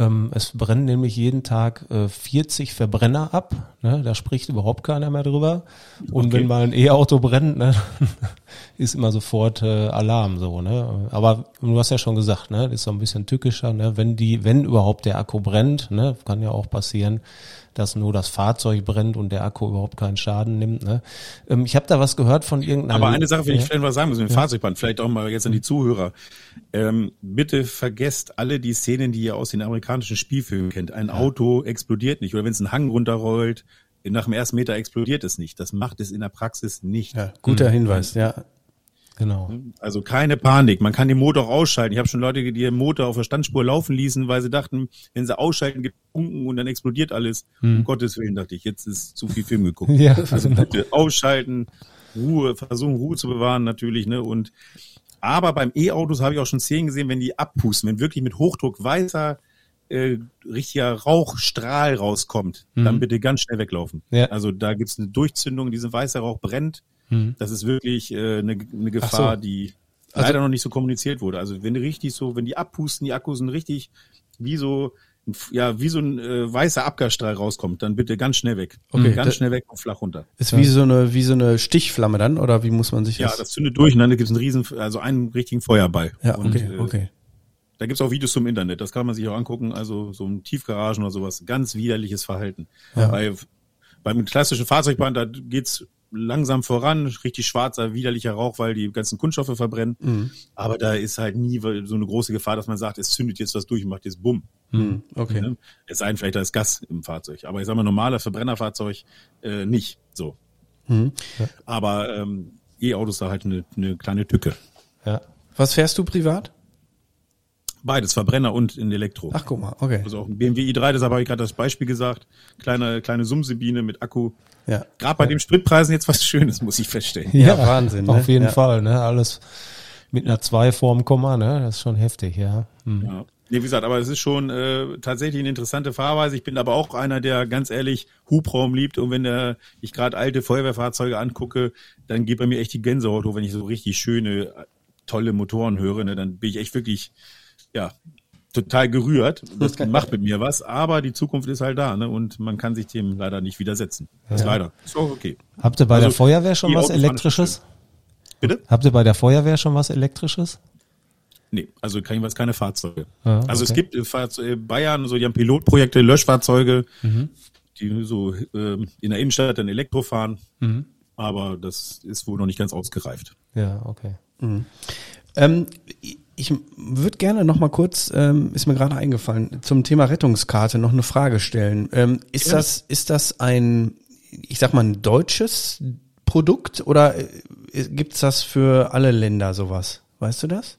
S4: Ähm, es brennen nämlich jeden Tag äh, 40 Verbrenner ab. Ne? Da spricht überhaupt keiner mehr drüber. Und
S3: Okay.
S4: wenn mal ein E-Auto brennt, ne, *laughs* ist immer sofort äh, Alarm so. Ne? Aber du hast ja schon gesagt, ne, das ist so ein bisschen tückischer. Ne? Wenn die, wenn überhaupt der Akku brennt, ne, kann ja auch passieren, dass nur das Fahrzeug brennt und der Akku überhaupt keinen Schaden nimmt. Ne? Ähm, ich habe da was gehört von irgendeiner.
S3: Aber eine Sache will ich
S4: Ja.
S3: vielleicht was sagen müssen mit dem Fahrzeugband, vielleicht auch mal jetzt an die Zuhörer. Ähm, bitte vergesst alle die Szenen, die ihr aus den amerikanischen Spielfilmen kennt. Ein Auto explodiert nicht oder wenn es einen Hang runterrollt, nach dem ersten Meter explodiert es nicht. Das macht es in der Praxis nicht.
S2: Ja, guter Hinweis, ja.
S4: Genau.
S3: Also keine Panik. Man kann den Motor auch ausschalten. Ich habe schon Leute, die den Motor auf der Standspur laufen ließen, weil sie dachten, wenn sie ausschalten, gibt es Funken und dann explodiert alles. Um Gottes Willen, dachte ich, jetzt ist zu viel Film geguckt. *laughs*
S4: Ja,
S3: Also
S4: genau.
S3: bitte ausschalten, Ruhe, versuchen Ruhe zu bewahren natürlich, ne? Und aber beim E-Autos habe ich auch schon Szenen gesehen, wenn die abpusten, wenn wirklich mit Hochdruck weißer äh, richtiger Rauchstrahl rauskommt, dann bitte ganz schnell weglaufen.
S4: Ja.
S3: Also da gibt's eine Durchzündung, dieser weiße Rauch brennt. Das ist wirklich äh, eine, eine Gefahr, die leider noch nicht so kommuniziert wurde. Also wenn die richtig so, wenn die abpusten, die Akkus sind richtig wie so ein, ja wie so ein äh, weißer Abgasstrahl rauskommt, dann bitte ganz schnell weg.
S2: Okay,
S3: ganz schnell weg und flach runter.
S2: Ist wie so eine, wie so eine Stichflamme dann, oder wie muss man sich
S3: Ja,
S2: das?
S3: das zündet durch und dann gibt's einen riesen, also einen richtigen Feuerball.
S2: ja,
S3: und,
S2: okay,
S3: äh,
S2: okay.
S3: Da gibt's auch Videos zum Internet, das kann man sich auch angucken. Also so ein Tiefgaragen oder sowas, ganz widerliches Verhalten.
S2: Ja.
S3: Bei, beim klassischen Fahrzeugband, da geht's langsam voran, richtig schwarzer, widerlicher Rauch, weil die ganzen Kunststoffe verbrennen.
S2: Mhm.
S3: Aber da ist halt nie so eine große Gefahr, dass man sagt, es zündet jetzt was durch und macht jetzt Bumm.
S2: Hm, okay.
S3: Ne? Es sei denn, vielleicht da ist Gas im Fahrzeug. Aber ich sag mal, normaler Verbrennerfahrzeug äh, nicht so.
S2: Mhm.
S3: Aber ähm, E-Autos da halt eine, eine kleine Tücke.
S4: Ja.
S2: Was fährst du privat?
S3: Beides, Verbrenner und in Elektro.
S2: Ach, guck mal, okay.
S3: Also auch ein BMW i3, deshalb habe ich gerade das Beispiel gesagt. Kleine, kleine Sumsebine mit Akku.
S2: Ja.
S3: Gerade bei den Spritpreisen jetzt was Schönes, muss ich feststellen.
S2: Ja, Wahnsinn, ne?
S4: Auf jeden
S2: Ja.
S4: Fall, ne? Alles mit einer 2 vorm Komma, ne? Das ist schon heftig, ja. Hm.
S3: Ja. Nee, wie gesagt, aber es ist schon äh, tatsächlich eine interessante Fahrweise. Ich bin aber auch einer, der ganz ehrlich Hubraum liebt. Und wenn der, ich gerade alte Feuerwehrfahrzeuge angucke, dann geht bei mir echt die Gänsehaut hoch, wenn ich so richtig schöne, tolle Motoren höre. Ne, dann bin ich echt wirklich, ja, total gerührt. Das macht mit mir was. Aber die Zukunft ist halt da, ne? Und man kann sich dem leider nicht widersetzen. Das ist leider. Ist auch okay.
S4: Habt ihr bei
S3: Also,
S4: der Feuerwehr schon was Elektrisches?
S3: Bitte?
S4: Habt ihr bei der Feuerwehr schon was Elektrisches?
S3: Nee, also kein, was keine Fahrzeuge.
S4: Ah,
S3: also es gibt äh, Fahrze- äh, Bayern, so die haben Pilotprojekte, Löschfahrzeuge, die so ähm, in der Innenstadt dann Elektro fahren. Aber das ist wohl noch nicht ganz ausgereift.
S4: Ja, okay.
S2: Ähm, ich würde gerne noch mal kurz, ähm, ist mir gerade eingefallen, zum Thema Rettungskarte noch eine Frage stellen. Ähm, ist das, ist das ein, ich sag mal, ein deutsches Produkt oder äh, gibt's das für alle Länder sowas? Weißt du das?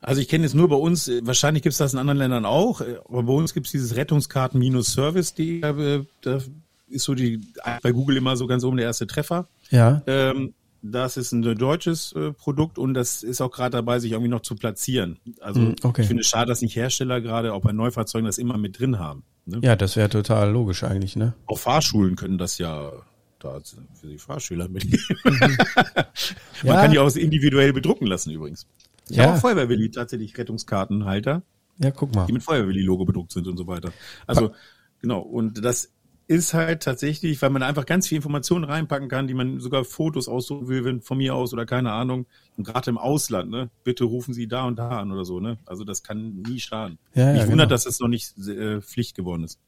S3: Also ich kenne es nur bei uns, äh, wahrscheinlich gibt es das in anderen Ländern auch, äh, aber bei uns gibt es dieses Rettungskarten-Service.de, äh, da ist so die bei Google immer so ganz oben der erste Treffer.
S2: Ja.
S3: Ähm, das ist ein deutsches äh, Produkt und das ist auch gerade dabei, sich irgendwie noch zu platzieren. Also
S2: Mm, okay.
S3: ich finde es schade, dass nicht Hersteller gerade auch bei Neufahrzeugen das immer mit drin haben. Ne?
S2: Ja, das wäre total logisch eigentlich, ne?
S3: Auch Fahrschulen können das ja da für die Fahrschüler mitnehmen. *laughs* Man
S2: Ja.
S3: kann die auch individuell bedrucken lassen übrigens. Ich
S2: Ja.
S3: habe auch Feuerwehrwilli tatsächlich Rettungskartenhalter,
S2: Ja, guck mal.
S3: die mit Feuerwehrwilli-Logo bedruckt sind und so weiter. Also genau, und das ist halt tatsächlich, weil man einfach ganz viel Informationen reinpacken kann, die man sogar Fotos aussuchen will, wenn von mir aus oder keine Ahnung. Und gerade im Ausland, ne, bitte rufen Sie da und da an oder so, ne? Also das kann nie schaden.
S2: Ja, ja,
S3: Mich wundert,
S2: genau.
S3: dass es noch nicht äh, Pflicht geworden ist.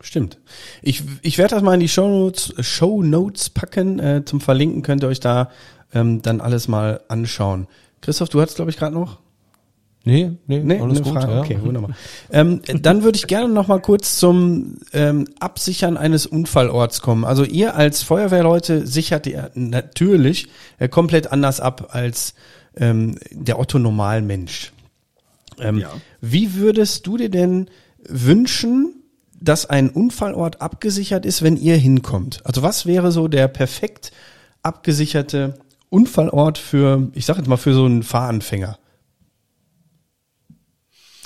S2: Stimmt. Ich, ich werde das mal in die Show Notes, Show Notes packen. Äh, zum Verlinken könnt ihr euch da ähm, dann alles mal anschauen. Christoph, du hattest, glaube ich, gerade noch
S4: Nee, nee,
S2: Nee,
S4: alles gut.
S2: Frage.
S4: ja.
S2: Okay, wunderbar. ähm, dann würde ich gerne noch mal kurz zum ähm, Absichern eines Unfallorts kommen. Also ihr als Feuerwehrleute sichert ihr natürlich äh, komplett anders ab als ähm, der Otto Normalmensch. Ähm,
S3: Ja.
S2: Wie würdest du dir denn wünschen, dass ein Unfallort abgesichert ist, wenn ihr hinkommt? Also was wäre so der perfekt abgesicherte Unfallort für, ich sage jetzt mal, für so einen Fahranfänger?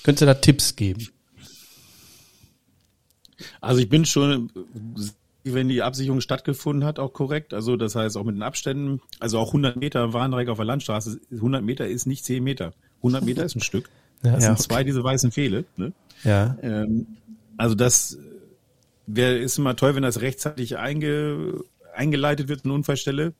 S2: Könntest du da Tipps geben?
S3: Also ich bin schon, wenn die Absicherung stattgefunden hat, auch korrekt. Also das heißt auch mit den Abständen, also auch 100 Meter Warndreieck auf der Landstraße, 100 Meter ist nicht 10 Meter. 100 Meter ist ein Stück. Das *laughs*
S2: Ja,
S3: sind
S2: okay.
S3: zwei diese weißen Pfähle. Ne?
S2: Ja.
S3: Ähm, also das wäre ist immer toll, wenn das rechtzeitig einge, eingeleitet wird, eine Unfallstelle.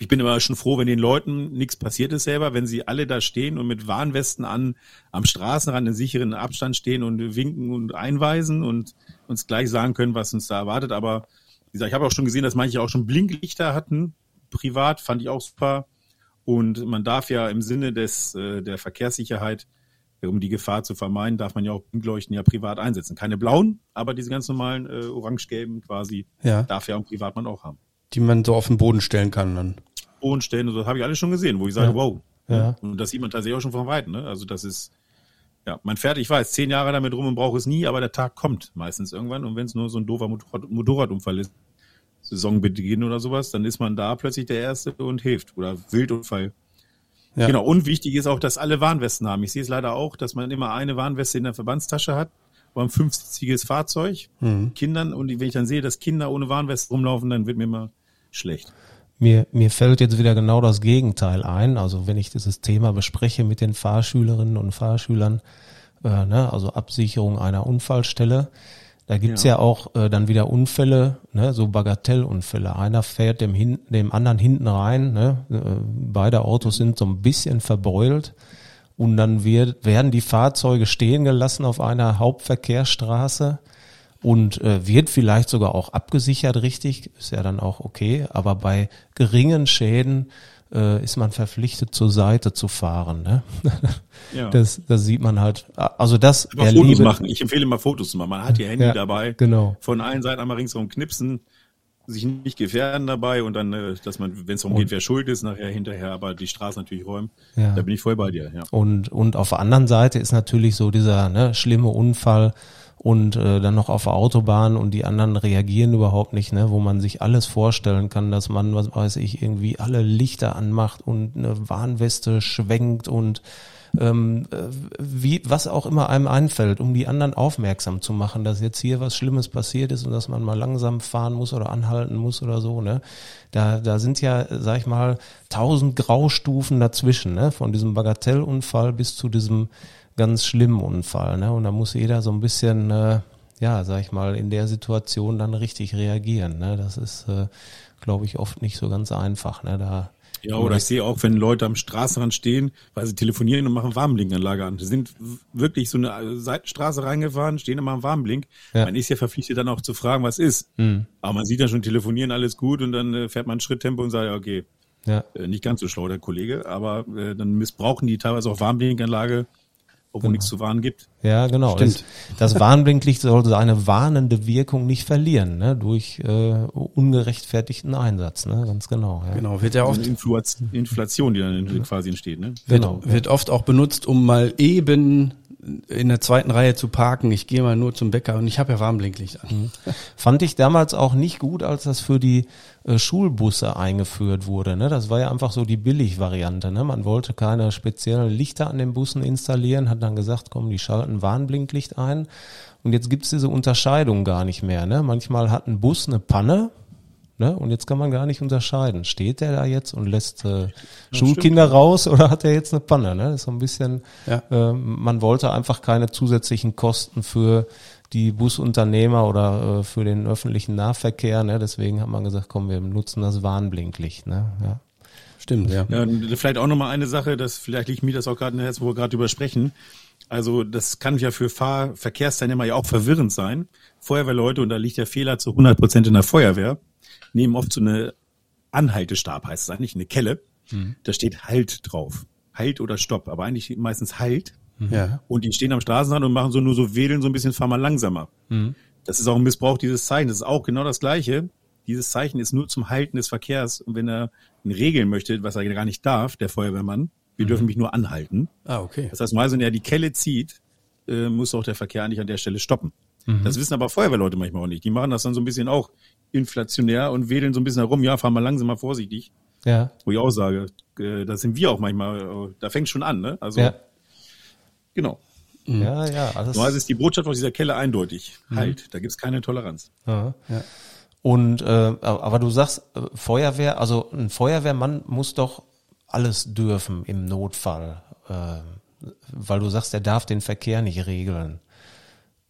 S3: Ich bin immer schon froh, wenn den Leuten nichts passiert ist selber, wenn sie alle da stehen und mit Warnwesten an am Straßenrand in sicheren Abstand stehen und winken und einweisen und uns gleich sagen können, was uns da erwartet. Aber wie gesagt, ich habe auch schon gesehen, dass manche auch schon Blinklichter hatten. Privat fand ich auch super. Und man darf ja im Sinne des äh, der Verkehrssicherheit, um die Gefahr zu vermeiden, darf man ja auch Blinkleuchten ja privat einsetzen. Keine blauen, aber diese ganz normalen äh, orange-gelben quasi
S2: Ja.
S3: darf ja auch Privatmann auch haben.
S2: Die man so auf den Boden stellen kann dann.
S3: Bodenstellen und so habe ich alles schon gesehen, wo ich sage,
S4: Ja.
S3: wow.
S4: Ja.
S3: Und das sieht man tatsächlich auch schon von Weitem. Ne? Also das ist, ja, man fährt, ich weiß, zehn Jahre damit rum und braucht es nie, aber der Tag kommt meistens irgendwann. Und wenn es nur so ein doofer Motorrad, Motorradunfall ist, Saisonbeginn oder sowas, dann ist man da plötzlich der Erste und hilft. Oder Wildunfall.
S2: Ja.
S3: Genau, und wichtig ist auch, dass alle Warnwesten haben. Ich sehe es leider auch, dass man immer eine Warnweste in der Verbandstasche hat, beim fünfsitziges Fahrzeug,
S2: Mhm.
S3: Kindern, und wenn ich dann sehe, dass Kinder ohne Warnweste rumlaufen, dann wird mir immer schlecht.
S4: Mir, mir fällt jetzt wieder genau das Gegenteil ein. Also wenn ich dieses Thema bespreche mit den Fahrschülerinnen und Fahrschülern, äh, ne, also Absicherung einer Unfallstelle, da gibt's ja.
S3: Ja.
S4: auch äh, dann wieder Unfälle, ne, so Bagatellunfälle. Einer fährt dem, hin, dem anderen hinten rein, ne, äh, beide Autos sind so ein bisschen verbeult und dann wird, werden die Fahrzeuge stehen gelassen auf einer Hauptverkehrsstraße und äh, wird vielleicht sogar auch abgesichert, richtig, ist ja dann auch okay, aber bei geringen Schäden äh, ist man verpflichtet zur Seite zu fahren. Ne? *laughs*
S3: Ja.
S4: Das, das sieht man halt. Also das
S3: Aber Fotos machen. Ich empfehle immer Fotos zu machen. Man hat ihr Handy
S4: Ja,
S3: dabei.
S4: genau.
S3: Von allen Seiten einmal ringsherum knipsen, sich nicht gefährden dabei und dann, äh, dass man, wenn es darum geht, wer schuld ist, nachher hinterher, aber die Straße natürlich räumen.
S4: Ja.
S3: Da bin ich voll bei dir, ja.
S4: Und, und auf der anderen Seite ist natürlich so dieser ne, schlimme Unfall und äh, dann noch auf der Autobahn und die anderen reagieren überhaupt nicht, ne, wo man sich alles vorstellen kann, dass man, was weiß ich, irgendwie alle Lichter anmacht und eine Warnweste schwenkt und ähm, äh, wie, was auch immer einem einfällt, um die anderen aufmerksam zu machen, dass jetzt hier was Schlimmes passiert ist und dass man mal langsam fahren muss oder anhalten muss oder so, ne? Da, da sind ja, sag ich mal, tausend Graustufen dazwischen, ne? Von diesem Bagatellunfall bis zu diesem ganz schlimmen Unfall, ne? Und da muss jeder so ein bisschen, äh, ja, sag ich mal, in der Situation dann richtig reagieren, ne? Das ist, äh, glaube ich, oft nicht so ganz einfach, ne? Da
S3: Ja, oder ich sehe auch, wenn Leute am Straßenrand stehen, weil sie telefonieren und machen Warnblinkanlage an. Die sind wirklich so eine Seitenstraße reingefahren, stehen immer am Warnblink.
S4: Ja.
S3: Man ist ja verpflichtet dann auch zu fragen, was ist. Aber man sieht ja schon telefonieren, alles gut und dann äh, fährt man ein Schritttempo und sagt, ja, okay,
S4: ja,
S3: äh, nicht ganz so schlau, der Kollege, aber äh, dann missbrauchen die teilweise auch Warnblinkanlage, obwohl nichts zu warnen gibt.
S4: Ja, genau.
S2: Stimmt.
S4: Das, das Warnblinklicht soll seine warnende Wirkung nicht verlieren, ne? durch äh, ungerechtfertigten Einsatz, ne? ganz genau. Ja.
S2: Genau, wird ja oft,
S3: eine Inflation, Inflation, die dann quasi entsteht. Ne?
S2: wird,
S4: Genau.
S2: wird oft auch benutzt, um mal eben in der zweiten Reihe zu parken. Ich gehe mal nur zum Bäcker und ich habe ja Warnblinklicht an.
S4: Fand ich damals auch nicht gut, als das für die äh, Schulbusse eingeführt wurde. Ne? Das war ja einfach so die Billigvariante. Ne? Man wollte keine speziellen Lichter an den Bussen installieren, hat dann gesagt, komm, die schalten Warnblinklicht ein. Und jetzt gibt's diese Unterscheidung gar nicht mehr. Ne? Manchmal hat ein Bus eine Panne, Ne? Und jetzt kann man gar nicht unterscheiden. Steht der da jetzt und lässt äh, Schulkinder raus oder hat er jetzt eine Panne? Ne? Das ist so ein bisschen,
S2: Ja.
S4: äh, man wollte einfach keine zusätzlichen Kosten für die Busunternehmer oder äh, für den öffentlichen Nahverkehr. Ne? Deswegen hat man gesagt, komm, wir nutzen das Warnblinklicht. Ne? Ja.
S2: Stimmt, ja.
S3: Ja, und vielleicht auch nochmal eine Sache, dass vielleicht liegt mir das auch gerade in Herz, wo wir gerade drüber sprechen. Also das kann ja für Fahr Verkehrsteilnehmer ja auch verwirrend sein. Feuerwehrleute, und da liegt der Fehler zu 100 Prozent in der Feuerwehr, nehmen oft so eine Anhaltestab, heißt es eigentlich, eine Kelle. Da steht Halt drauf. Halt oder Stopp, aber eigentlich meistens Halt.
S2: Ja.
S3: Und die stehen am Straßenrand und machen so nur so wedeln, so ein bisschen, fahr mal langsamer. Das ist auch ein Missbrauch dieses Zeichens. Das ist auch genau das Gleiche. Dieses Zeichen ist nur zum Halten des Verkehrs. Und wenn er ihn regeln möchte, was er gar nicht darf, der Feuerwehrmann, wir dürfen mich nur anhalten.
S2: Ah, okay.
S3: Das heißt, mal, wenn er die Kelle zieht, äh, muss auch der Verkehr eigentlich an der Stelle stoppen. Das wissen aber Feuerwehrleute manchmal auch nicht. Die machen das dann so ein bisschen auch inflationär und wedeln so ein bisschen herum. Ja, fahr mal langsamer, vorsichtig.
S4: Ja.
S3: Wo ich auch sage, äh, da sind wir auch manchmal, äh, da fängt schon an, ne? Also,
S4: Ja.
S3: Genau.
S4: Ja, ja, alles.
S3: So also ist die Botschaft aus dieser Kelle eindeutig. Halt, da gibt's keine Toleranz.
S4: Ja. Und äh, aber du sagst äh, Feuerwehr, also ein Feuerwehrmann muss doch alles dürfen im Notfall. Äh, weil du sagst, er darf den Verkehr nicht regeln.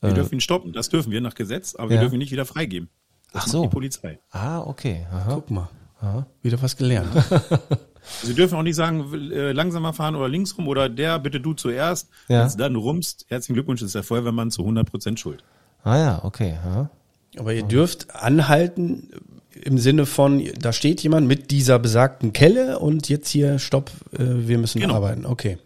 S3: Wir dürfen ihn stoppen, das dürfen wir nach Gesetz, aber wir
S4: Ja.
S3: dürfen ihn nicht wieder freigeben. Das
S4: Ach
S3: macht
S4: so.
S3: die Polizei.
S4: Ah, okay. Aha.
S2: Guck mal. Wieder was gelernt. *laughs*
S3: Sie dürfen auch nicht sagen, äh, langsamer fahren oder links rum oder der, bitte du zuerst.
S4: Ja.
S3: Wenn es dann rumst, herzlichen Glückwunsch, ist der Feuerwehrmann zu 100 Prozent schuld.
S4: Ah ja, okay. Aha.
S2: Aber ihr dürft anhalten im Sinne von, da steht jemand mit dieser besagten Kelle und jetzt hier, stopp, äh, wir müssen
S3: Genau.
S2: arbeiten. Okay.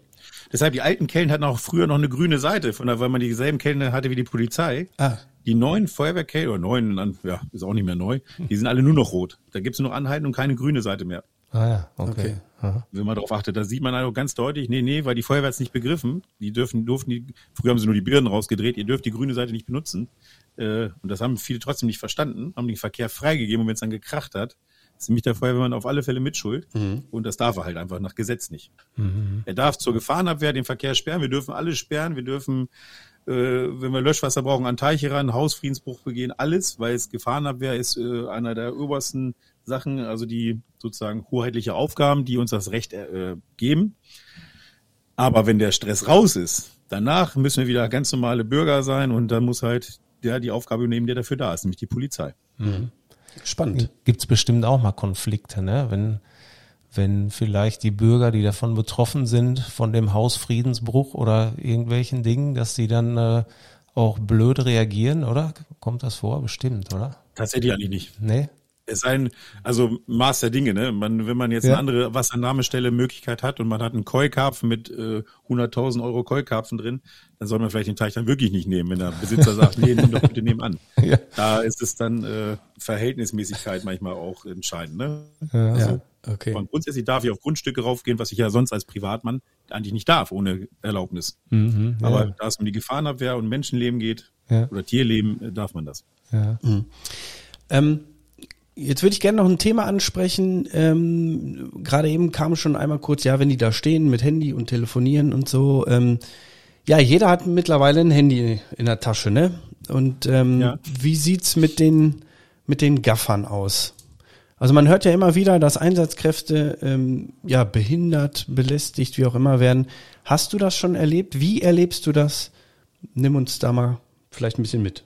S3: Deshalb, die alten Kellen hatten auch früher noch eine grüne Seite, von der, weil man dieselben Kellen hatte wie die Polizei.
S2: Ah.
S3: Die neuen Feuerwehrkellen, oder neuen, ja, ist auch nicht mehr neu, die sind alle nur noch rot. Da gibt's nur noch Anhalten und keine grüne Seite mehr.
S4: Ah ja, okay.
S2: Okay.
S4: Aha.
S3: Wenn man darauf achtet, da sieht man also ganz deutlich, nee, nee, weil die Feuerwehr hat's nicht begriffen. Die dürfen, durften die, früher haben sie nur die Birnen rausgedreht, ihr dürft die grüne Seite nicht benutzen. Äh, und das haben viele trotzdem nicht verstanden, haben den Verkehr freigegeben und wenn es dann gekracht hat, ist nämlich der Feuerwehrmann auf alle Fälle mitschuld. Und das darf er halt einfach nach Gesetz nicht. Er darf zur Gefahrenabwehr den Verkehr sperren, wir dürfen alles sperren, wir dürfen, äh, wenn wir Löschwasser brauchen, an Teiche ran, Hausfriedensbruch begehen, alles, weil es Gefahrenabwehr ist äh, einer der obersten Sachen, also die sozusagen hoheitliche Aufgaben, die uns das Recht äh, geben. Aber wenn der Stress raus ist, danach müssen wir wieder ganz normale Bürger sein und dann muss halt der die Aufgabe übernehmen, der dafür da ist, nämlich die Polizei.
S2: Spannend.
S4: Gibt's bestimmt auch mal Konflikte, ne? Wenn, wenn vielleicht die Bürger, die davon betroffen sind, von dem Hausfriedensbruch oder irgendwelchen Dingen, dass sie dann äh, auch blöd reagieren, oder? Kommt das vor? Bestimmt, oder?
S3: Tatsächlich eigentlich nicht.
S4: Nee?
S3: Es sei ein, also Maß der Dinge, ne? Man, wenn man jetzt
S4: Ja.
S3: eine andere Wassernahmestelle Möglichkeit hat und man hat einen Koi-Karpfen mit äh, 100.000 Euro Koi-Karpfen drin, dann soll man vielleicht den Teich dann wirklich nicht nehmen, wenn der Besitzer sagt, nee, nimm doch bitte nebenan. *laughs*
S4: Ja.
S3: Da ist es dann äh, Verhältnismäßigkeit manchmal auch entscheidend, ne?
S4: Ja.
S2: Ja, okay.
S3: Und grundsätzlich darf ich auf Grundstücke raufgehen, was ich ja sonst als Privatmann eigentlich nicht darf, ohne Erlaubnis.
S4: Mhm, ja.
S3: Aber da es um die Gefahrenabwehr und Menschenleben geht,
S4: Ja.
S3: oder Tierleben, äh, darf man das.
S4: ja.
S2: Ähm, jetzt würde ich gerne noch ein Thema ansprechen. Ähm, Gerade eben kam schon einmal kurz, ja, wenn die da stehen mit Handy und telefonieren und so. Ähm, ja, jeder hat mittlerweile ein Handy in der Tasche, ne? Und ähm,
S3: Ja.
S2: wie sieht's mit den mit den Gaffern aus? Also man hört ja immer wieder, dass Einsatzkräfte ähm, ja behindert, belästigt, wie auch immer werden. Hast du das schon erlebt? Wie erlebst du das? Nimm uns da mal vielleicht ein bisschen mit.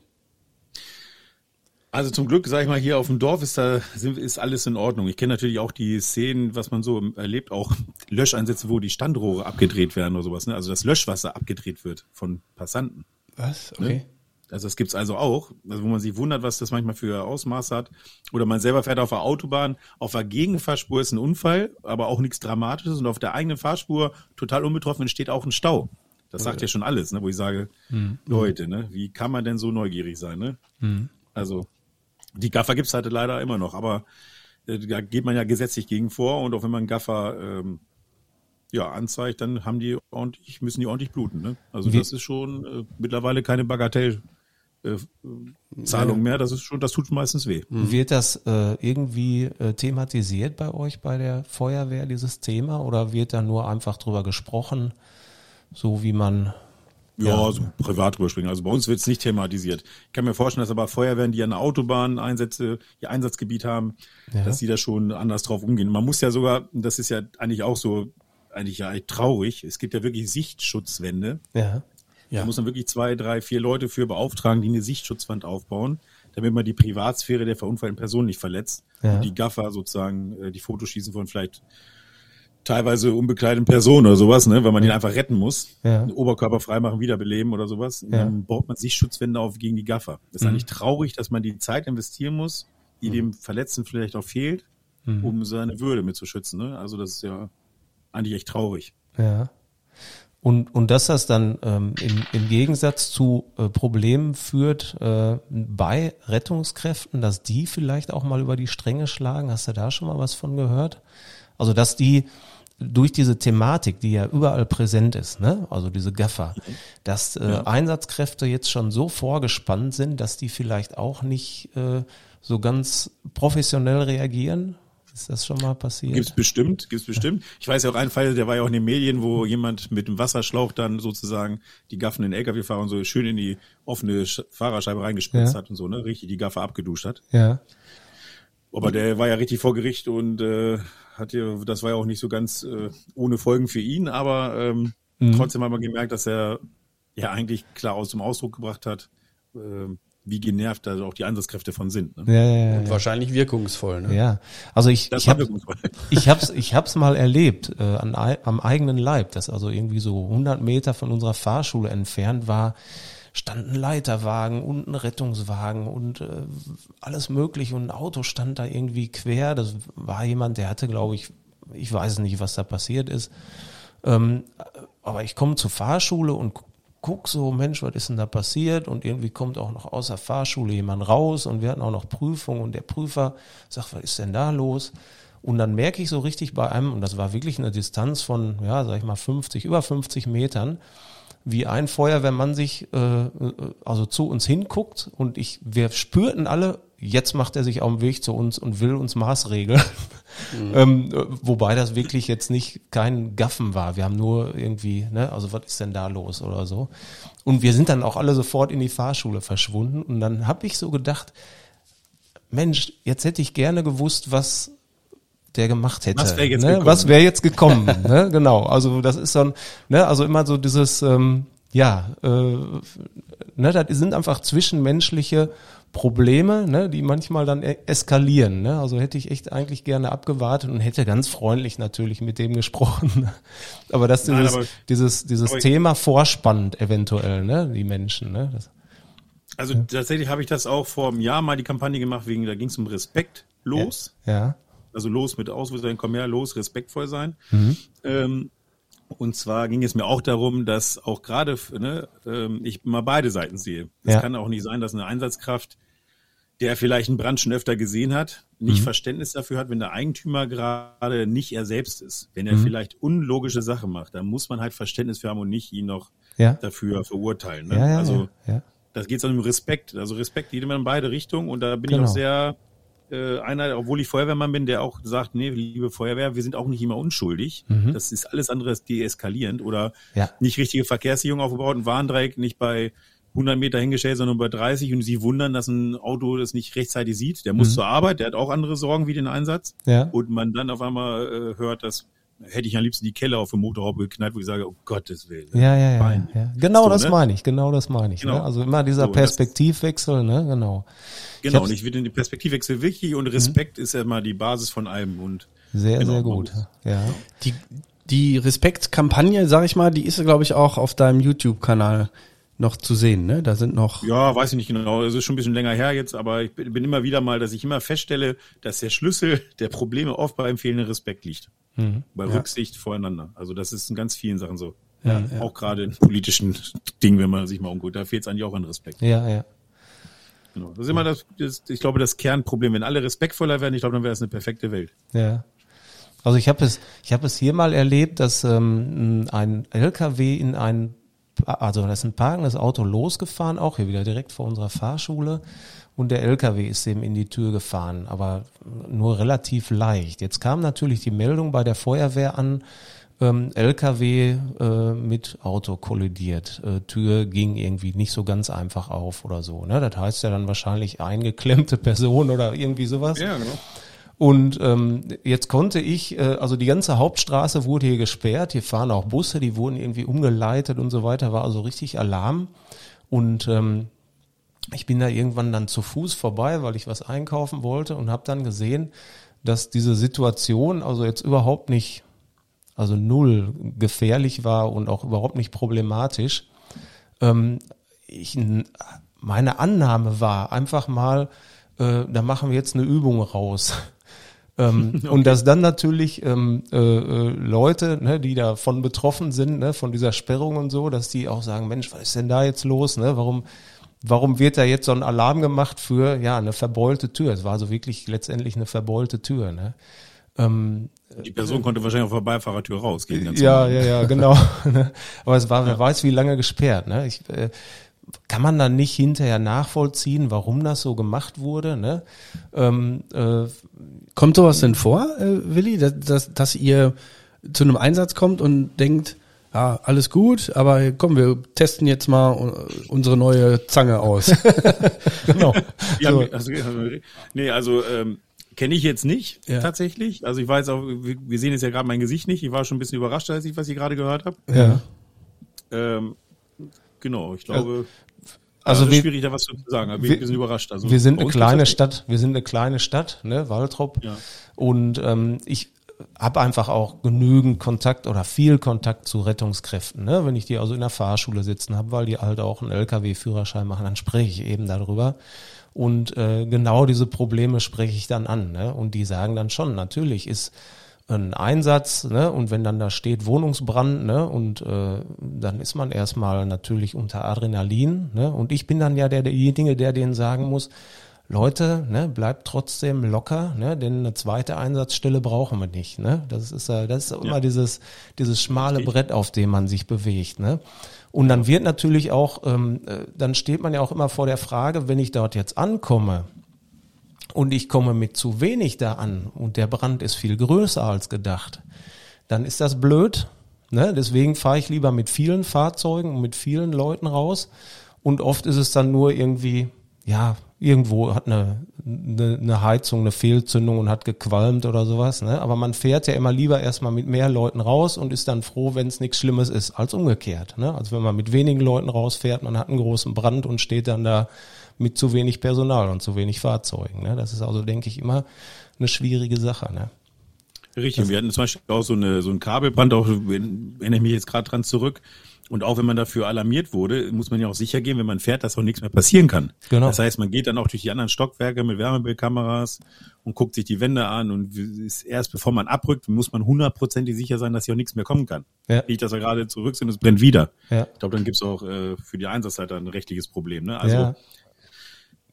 S3: Also zum Glück, sag ich mal, hier auf dem Dorf ist da ist alles in Ordnung. Ich kenne natürlich auch die Szenen, was man so erlebt, auch Löscheinsätze, wo die Standrohre abgedreht werden oder sowas. Ne? Also das Löschwasser abgedreht wird von Passanten.
S2: Was?
S3: Ne? Also das gibt's also auch, also wo man sich wundert, was das manchmal für Ausmaße hat. Oder man selber fährt auf der Autobahn, auf der Gegenfahrspur ist ein Unfall, aber auch nichts Dramatisches und auf der eigenen Fahrspur total unbetroffen entsteht auch ein Stau. Das sagt ja schon alles, ne? wo ich sage, Leute, ne? wie kann man denn so neugierig sein? Ne? Also die Gaffer gibt's halt leider immer noch, aber äh, da geht man ja gesetzlich gegen vor und auch wenn man Gaffer ähm, ja, anzeigt, dann haben die ordentlich, müssen die ordentlich bluten. Ne? Also
S4: Wie-
S3: das ist schon äh, mittlerweile keine Bagatell. Äh, Zahlung mehr, das ist schon, das tut meistens weh.
S4: Wird das äh, irgendwie äh, thematisiert bei euch bei der Feuerwehr, dieses Thema? Oder wird da nur einfach drüber gesprochen, so wie man
S3: Ja, so privat drüber springen. Also bei uns wird es nicht thematisiert. Ich kann mir vorstellen, dass aber Feuerwehren, die an der Autobahn Einsätze, ihr Einsatzgebiet haben, dass die da schon anders drauf umgehen. Man muss ja sogar, das ist ja eigentlich auch so, eigentlich ja traurig. Es gibt ja wirklich Sichtschutzwände.
S4: ja.
S2: Ja.
S3: Da muss man wirklich zwei, drei, vier Leute für beauftragen, die eine Sichtschutzwand aufbauen, damit man die Privatsphäre der verunfallten Person nicht verletzt.
S4: Ja.
S3: Und die Gaffer sozusagen äh, die Fotos schießen von vielleicht teilweise unbekleideten Personen oder sowas, ne, weil man ihn einfach retten muss.
S4: Ja.
S3: Oberkörper freimachen, wiederbeleben oder sowas.
S4: Ja.
S3: Dann baut man Sichtschutzwände auf gegen die Gaffer. Das ist eigentlich traurig, dass man die Zeit investieren muss, die dem Verletzten vielleicht auch fehlt, um seine Würde mitzuschützen. Ne? Also das ist ja eigentlich echt traurig.
S4: Ja. Und, und dass das dann ähm, im, im Gegensatz zu äh, Problemen führt äh, bei Rettungskräften, dass die vielleicht auch mal über die Stränge schlagen. Hast du da schon mal was von gehört? Also dass die durch diese Thematik, die ja überall präsent ist, ne? also diese Gaffer, dass äh, Einsatzkräfte jetzt schon so vorgespannt sind, dass die vielleicht auch nicht äh, so ganz professionell reagieren. Ist das schon mal passiert?
S3: Gibt's bestimmt, gibt's bestimmt. Ich weiß ja auch einen Fall, der war ja auch in den Medien, wo jemand mit dem Wasserschlauch dann sozusagen die Gaffen in den LKW-Fahrer so schön in die offene Sch- Fahrerscheibe reingespritzt
S4: Ja.
S3: hat und so, ne, richtig die Gaffer abgeduscht hat.
S4: ja.
S3: Aber der war ja richtig vor Gericht und äh, hat ja, das war ja auch nicht so ganz äh, ohne Folgen für ihn, aber ähm, Mhm. Trotzdem haben wir gemerkt, dass er ja eigentlich klar aus dem Ausdruck gebracht hat, äh, wie genervt da auch die Einsatzkräfte von sind. Ne?
S2: Ja, ja, ja, Und wahrscheinlich wirkungsvoll. Ne?
S4: Ja, also ich das ich habe *laughs* ich hab's ich hab's mal erlebt äh, an, am eigenen Leib, dass also irgendwie so 100 Meter von unserer Fahrschule entfernt war stand ein Leiterwagen und ein Rettungswagen und äh, alles mögliche und ein Auto stand da irgendwie quer. Das war jemand, der hatte, glaube ich, ich weiß nicht, was da passiert ist. Ähm, aber ich komme zur Fahrschule und guck so, Mensch, was ist denn da passiert? Und irgendwie kommt auch noch aus der Fahrschule jemand raus und wir hatten auch noch Prüfung und der Prüfer sagt, was ist denn da los? Und dann merke ich so richtig bei einem, und das war wirklich eine Distanz von, ja, sag ich mal, 50, über 50 Metern, wie ein Feuerwehrmann sich äh, also zu uns hinguckt und ich, wir spürten alle, jetzt macht er sich auf den Weg zu uns und will uns Maßregeln. Mhm. ähm, wobei das wirklich jetzt nicht kein Gaffen war. Wir haben nur irgendwie, ne, also was ist denn da los oder so. Und wir sind dann auch alle sofort in die Fahrschule verschwunden und dann habe ich so gedacht, Mensch, jetzt hätte ich gerne gewusst, was der gemacht hätte. Was wäre jetzt, ne? Was wär jetzt gekommen? *laughs* ne? Genau. Also das ist so ein, ne, also immer so dieses, ähm, ja, äh, ne, das sind einfach zwischenmenschliche Probleme, ne, die manchmal dann e eskalieren. Ne? Also hätte ich echt eigentlich gerne abgewartet und hätte ganz freundlich natürlich mit dem gesprochen. *laughs* aber das Nein, dieses, aber, dieses, dieses Thema vorspannend eventuell, ne, die Menschen. Ne? Das,
S3: also ja. tatsächlich habe ich das auch vor einem Jahr mal die Kampagne gemacht, wegen da ging es um Respekt los.
S4: Ja. ja.
S3: Also los mit Auswürfeln, komm her, los, respektvoll sein. Mhm. Ähm, und zwar ging es mir auch darum, dass auch gerade ne, ähm, ich mal beide Seiten sehe. Es ja. kann auch nicht sein, dass eine Einsatzkraft, der vielleicht einen Brand schon öfter gesehen hat, nicht mhm. Verständnis dafür hat, wenn der Eigentümer gerade nicht er selbst ist. Wenn er mhm. vielleicht unlogische Sachen macht, dann muss man halt Verständnis für haben und nicht ihn noch ja. dafür verurteilen. Ne? Ja, also das geht so um Respekt. Also Respekt geht immer in beide Richtungen und da bin genau. ich auch sehr äh, einer, obwohl ich Feuerwehrmann bin, der auch sagt, nee, liebe Feuerwehr, wir sind auch nicht immer unschuldig. Mhm. Das ist alles andere deeskalierend oder ja. nicht richtige Verkehrssicherung aufgebaut, ein Warndreieck nicht bei 100 Meter hingestellt, sondern bei 30 und sie wundern, dass ein Auto das nicht rechtzeitig sieht. Der muss mhm. zur Arbeit, der hat auch andere Sorgen wie den Einsatz. Ja. Und man dann auf einmal äh, hört, dass hätte ich am liebsten die Keller auf dem Motorhaube geknallt, wo ich sage, oh Gottes Willen.
S4: Ja, ja, ja. ja. Genau so, das ne? meine ich, genau das meine ich. Ne? Genau. Ne? Also immer dieser so, Perspektivwechsel, ne, genau.
S3: Genau, und ich finde den Perspektivwechsel wichtig und Respekt mhm. ist ja mal die Basis von allem und
S4: sehr, genau, sehr gut. Ja.
S2: Die, die Respektkampagne, sag ich mal, die ist, glaube ich, auch auf deinem YouTube-Kanal noch zu sehen, ne? Da sind noch.
S3: Ja, weiß ich nicht genau. Es ist schon ein bisschen länger her jetzt, aber ich bin immer wieder mal, dass ich immer feststelle, dass der Schlüssel der Probleme oft beim fehlenden Respekt liegt. Mhm. Bei ja. Rücksicht voreinander. Also das ist in ganz vielen Sachen so. Ja, ja. Auch gerade in politischen *laughs* Dingen, wenn man sich mal umguckt. Da fehlt es eigentlich auch an Respekt.
S4: Ja, ja.
S3: Genau. Das ist immer das, das, ich glaube, das Kernproblem. Wenn alle respektvoller werden, ich glaube, dann wäre es eine perfekte Welt.
S4: Ja. Also ich habe es, ich habe es hier mal erlebt, dass ähm, ein LKW in ein, also das ist ein parkendes Auto losgefahren, auch hier wieder direkt vor unserer Fahrschule. Und der LKW ist eben in die Tür gefahren, aber nur relativ leicht. Jetzt kam natürlich die Meldung bei der Feuerwehr an, ähm, LKW äh, mit Auto kollidiert. Äh, Tür ging irgendwie nicht so ganz einfach auf oder so. Ne? Das heißt ja dann wahrscheinlich eingeklemmte Person oder irgendwie sowas. Ja, genau. Und ähm, jetzt konnte ich, äh, also die ganze Hauptstraße wurde hier gesperrt, hier fahren auch Busse, die wurden irgendwie umgeleitet und so weiter, war also richtig Alarm. Und ähm, ich bin da irgendwann dann zu Fuß vorbei, weil ich was einkaufen wollte und habe dann gesehen, dass diese Situation also jetzt überhaupt nicht also null gefährlich war und auch überhaupt nicht problematisch. Ähm, ich, meine Annahme war einfach mal, äh, da machen wir jetzt eine Übung raus. *laughs* ähm, *laughs* okay. Und dass dann natürlich ähm, äh, äh, Leute, ne, die davon betroffen sind, ne, von dieser Sperrung und so, dass die auch sagen, Mensch, was ist denn da jetzt los? Ne? Warum, warum wird da jetzt so ein Alarm gemacht für ja eine verbeulte Tür? Es war also wirklich letztendlich eine verbeulte Tür. Ne?
S3: Ähm, die Person konnte wahrscheinlich auf der Beifahrertür rausgehen.
S4: Ja, ja, ja, genau. *laughs* Aber es war, wer ja. weiß, wie lange gesperrt. Ne? Ich, äh, kann man dann nicht hinterher nachvollziehen, warum das so gemacht wurde? Ne? Ähm,
S2: äh, kommt sowas denn vor, äh, Willi, dass, dass, dass ihr zu einem Einsatz kommt und denkt, ja, alles gut, aber komm, wir testen jetzt mal unsere neue Zange aus. *laughs*
S3: genau. Ja, so. also, nee, also ähm, Kenne ich jetzt nicht, ja. tatsächlich. Also ich weiß auch, wir sehen jetzt ja gerade mein Gesicht nicht. Ich war schon ein bisschen überrascht, als ich, was ich gerade gehört habe.
S2: Ja.
S3: Ähm, genau, ich glaube.
S4: Also
S3: ja,
S4: wir-
S3: schwierig da was zu sagen, aber wir,
S4: wir-
S3: sind überrascht. Also
S4: wir sind eine kleine Stadt, wir sind eine kleine Stadt, ne, Waltrop.
S3: Ja.
S4: Und ähm, ich habe einfach auch genügend Kontakt oder viel Kontakt zu Rettungskräften. Ne? Wenn ich die also in der Fahrschule sitzen habe, weil die halt auch einen LKW-Führerschein machen, dann spreche ich eben darüber. Und äh, genau diese Probleme spreche ich dann an. Ne? Und die sagen dann schon, natürlich ist ein Einsatz, ne, und wenn dann da steht Wohnungsbrand, ne, und äh, dann ist man erstmal natürlich unter Adrenalin, ne, und ich bin dann ja der, derjenige, der denen sagen muss, Leute, ne, bleibt trotzdem locker, ne, denn eine zweite Einsatzstelle brauchen wir nicht, ne. Das ist ja, das ist immer dieses, dieses schmale Brett, auf dem man sich bewegt, ne. Und dann wird natürlich auch, ähm, äh, dann steht man ja auch immer vor der Frage, wenn ich dort jetzt ankomme, und ich komme mit zu wenig da an und der Brand ist viel größer als gedacht, dann ist das blöd. Ne? Deswegen fahre ich lieber mit vielen Fahrzeugen und mit vielen Leuten raus. Und oft ist es dann nur irgendwie, ja, irgendwo hat eine, eine, eine Heizung eine Fehlzündung und hat gequalmt oder sowas. Ne? Aber man fährt ja immer lieber erstmal mit mehr Leuten raus und ist dann froh, wenn es nichts Schlimmes ist, als umgekehrt. Ne? Also wenn man mit wenigen Leuten rausfährt, man hat einen großen Brand und steht dann da mit zu wenig Personal und zu wenig Fahrzeugen. Ne? Das ist also, denke ich, immer eine schwierige Sache. Ne?
S3: Richtig, wir hatten zum Beispiel auch so, eine, so ein Kabelbrand, auch wenn- erinnere ich mich jetzt gerade dran zurück. Und auch wenn man dafür alarmiert wurde, muss man ja auch sicher gehen, wenn man fährt, dass auch nichts mehr passieren kann.
S4: Genau.
S3: Das heißt, man geht dann auch durch die anderen Stockwerke mit Wärmebildkameras und guckt sich die Wände an und ist erst bevor man abrückt, muss man hundertprozentig sicher sein, dass hier auch nichts mehr kommen kann.
S4: Ja.
S3: Nicht, dass wir gerade zurück sind und es brennt wieder.
S4: Ja.
S3: Ich glaube, dann gibt's auch äh, für die Einsatzleiter ein rechtliches Problem. Ne? Also
S4: ja.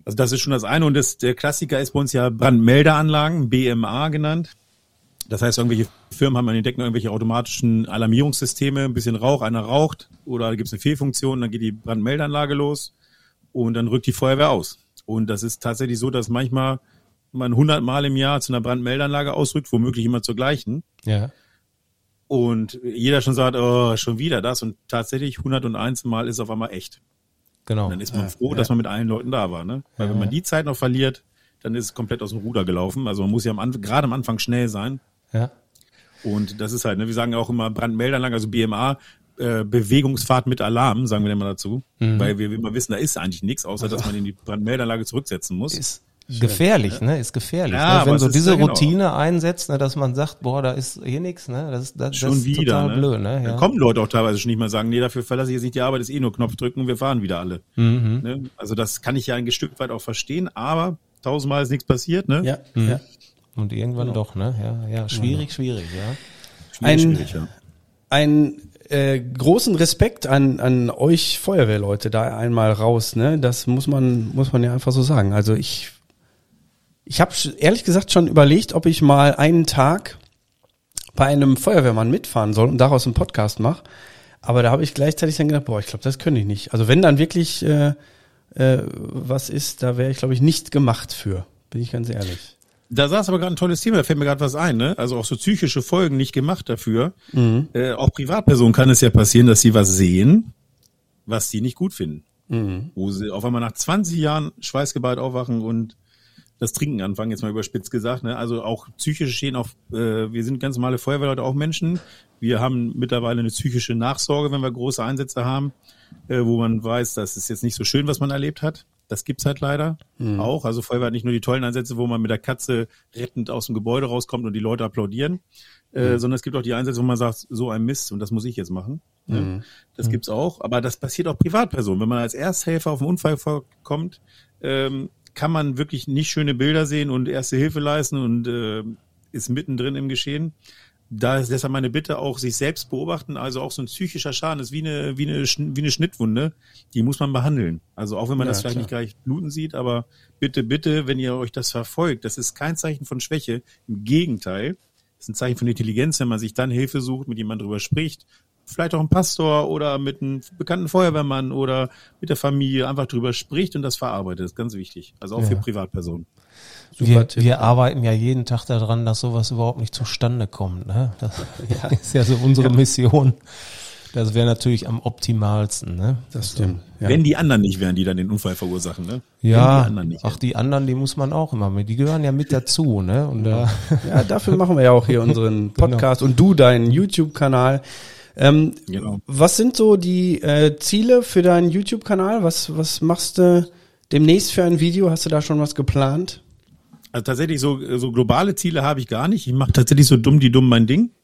S3: also das ist schon das eine und das, der Klassiker ist bei uns ja Brandmeldeanlagen, BMA genannt. Das heißt, irgendwelche Firmen haben an den Decken irgendwelche automatischen Alarmierungssysteme, ein bisschen Rauch, einer raucht oder gibt es eine Fehlfunktion, dann geht die Brandmeldeanlage los und dann rückt die Feuerwehr aus. Und das ist tatsächlich so, dass manchmal man hundertmal im Jahr zu einer Brandmeldeanlage ausrückt, womöglich immer zur gleichen.
S4: ja.
S3: Und jeder schon sagt, oh, schon wieder das. Und tatsächlich 101 Mal ist auf einmal echt.
S4: Genau.
S3: Und dann ist man froh, dass man mit allen Leuten da war. Ne? Weil wenn man die Zeit noch verliert, dann ist es komplett aus dem Ruder gelaufen. Also man muss ja am gerade am Anfang schnell sein.
S4: Ja.
S3: Und das ist halt, ne, wir sagen auch immer Brandmeldeanlage, also BMA, äh, Bewegungsfahrt mit Alarm, sagen wir immer dazu. Weil wir immer wissen, da ist eigentlich nichts, außer dass man in die Brandmeldeanlage zurücksetzen muss.
S4: Ist gefährlich, ne? Ist gefährlich.
S3: Ja,
S4: ne? Wenn so diese
S3: genau.
S4: Routine einsetzt, ne, dass man sagt, boah, da ist eh nix, ne? Das, das, das
S3: Schon
S4: ist
S3: wieder,
S4: total
S3: ne?
S4: blöd, ne?
S3: Da
S4: Ja.
S3: kommen Leute auch teilweise schon nicht mehr sagen, nee, dafür verlasse ich jetzt nicht die Arbeit, ist eh nur Knopf drücken und wir fahren wieder alle.
S4: Mhm.
S3: Ne? Also das kann ich ja ein Stück weit auch verstehen, aber tausendmal ist nichts passiert, ne?
S2: Ja,
S4: Mhm.
S2: ja.
S4: Und irgendwann doch, ne? Ja, ja, schwierig, schwierig, ja.
S3: Schwierig,
S2: Ein-
S3: schwierig, ja.
S2: Einen äh, großen Respekt an, an euch Feuerwehrleute da einmal raus, ne? Das muss man, muss man ja einfach so sagen. Also ich, ich habe ehrlich gesagt schon überlegt, ob ich mal einen Tag bei einem Feuerwehrmann mitfahren soll und daraus einen Podcast mache. Aber da habe ich gleichzeitig dann gedacht, boah, ich glaube, das könnte ich nicht. Also wenn dann wirklich äh, äh, was ist, da wäre ich, glaube ich, nicht gemacht für. Bin ich ganz ehrlich.
S3: Da saß aber gerade ein tolles Thema, da fällt mir gerade was ein, ne? Also auch so psychische Folgen nicht gemacht dafür.
S2: Mhm.
S3: Äh, auch Privatpersonen kann es ja passieren, dass sie was sehen, was sie nicht gut finden.
S2: Mhm.
S3: Wo sie auf einmal nach 20 Jahren schweißgeballt aufwachen und das Trinken anfangen, jetzt mal überspitzt gesagt. Ne? Also auch psychische Schäden auf, äh, wir sind ganz normale Feuerwehrleute, auch Menschen. Wir haben mittlerweile eine psychische Nachsorge, wenn wir große Einsätze haben, äh, wo man weiß, das ist jetzt nicht so schön, was man erlebt hat. Das gibt's halt leider auch. Also Feuerwehr hat nicht nur die tollen Einsätze, wo man mit der Katze rettend aus dem Gebäude rauskommt und die Leute applaudieren, äh, sondern es gibt auch die Einsätze, wo man sagt, so ein Mist und das muss ich jetzt machen. Ne? Das gibt's auch, aber das passiert auch Privatpersonen. Wenn man als Ersthelfer auf einen Unfall kommt, ähm, kann man wirklich nicht schöne Bilder sehen und erste Hilfe leisten und äh, ist mittendrin im Geschehen. Da ist deshalb meine Bitte auch, sich selbst beobachten. Also auch so ein psychischer Schaden ist wie eine, wie eine, wie eine Schnittwunde. Die muss man behandeln. Also auch wenn man
S2: Ja,
S3: das vielleicht
S2: klar.
S3: nicht gleich bluten sieht, aber bitte, bitte, wenn ihr euch das verfolgt, das ist kein Zeichen von Schwäche. Im Gegenteil, das ist ein Zeichen von Intelligenz, wenn man sich dann Hilfe sucht, mit jemandem drüber spricht. Vielleicht auch ein Pastor oder mit einem bekannten Feuerwehrmann oder mit der Familie einfach drüber spricht und das verarbeitet. Das ist ganz wichtig. Also auch
S4: Ja.
S3: für Privatpersonen.
S4: Wir,
S2: Tipp.
S4: wir arbeiten ja jeden Tag daran, dass sowas überhaupt nicht zustande kommt. Ne? Das *laughs* *laughs* ist ja so unsere Mission. Das wäre natürlich am optimalsten. Ne?
S2: Das stimmt. Ja.
S3: Wenn die anderen nicht wären, die dann den Unfall verursachen, ne? Wenn
S4: Ja,
S3: die anderen nicht
S4: ach die anderen, die muss man auch immer mit. Die gehören ja mit dazu. Ne? Und da,
S2: Ja, dafür machen wir ja auch hier *laughs* unseren Podcast und du deinen YouTube-Kanal. Ähm, genau. Was sind so die äh, Ziele für deinen YouTube-Kanal? Was, was machst du demnächst für ein Video? Hast du da schon was geplant?
S3: Also tatsächlich so, so globale Ziele habe ich gar nicht. Ich mache tatsächlich so dumm die dumm mein Ding. *laughs*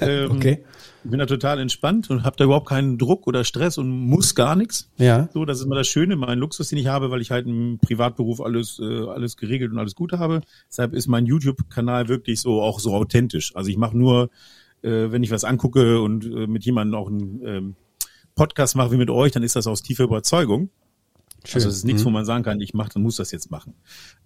S2: Ähm, okay.
S3: Ich bin da total entspannt und habe da überhaupt keinen Druck oder Stress und muss gar nichts.
S2: Ja.
S3: So, das ist immer das Schöne, mein Luxus, den ich habe, weil ich halt im Privatberuf alles, äh, alles geregelt und alles gut habe. Deshalb ist mein YouTube-Kanal wirklich so auch so authentisch. Also ich mache nur, äh, wenn ich was angucke und äh, mit jemandem auch einen ähm, Podcast mache wie mit euch, dann ist das aus tiefer Überzeugung. Schön. Also es ist nichts, mhm. wo man sagen kann, ich mache, dann muss das jetzt machen.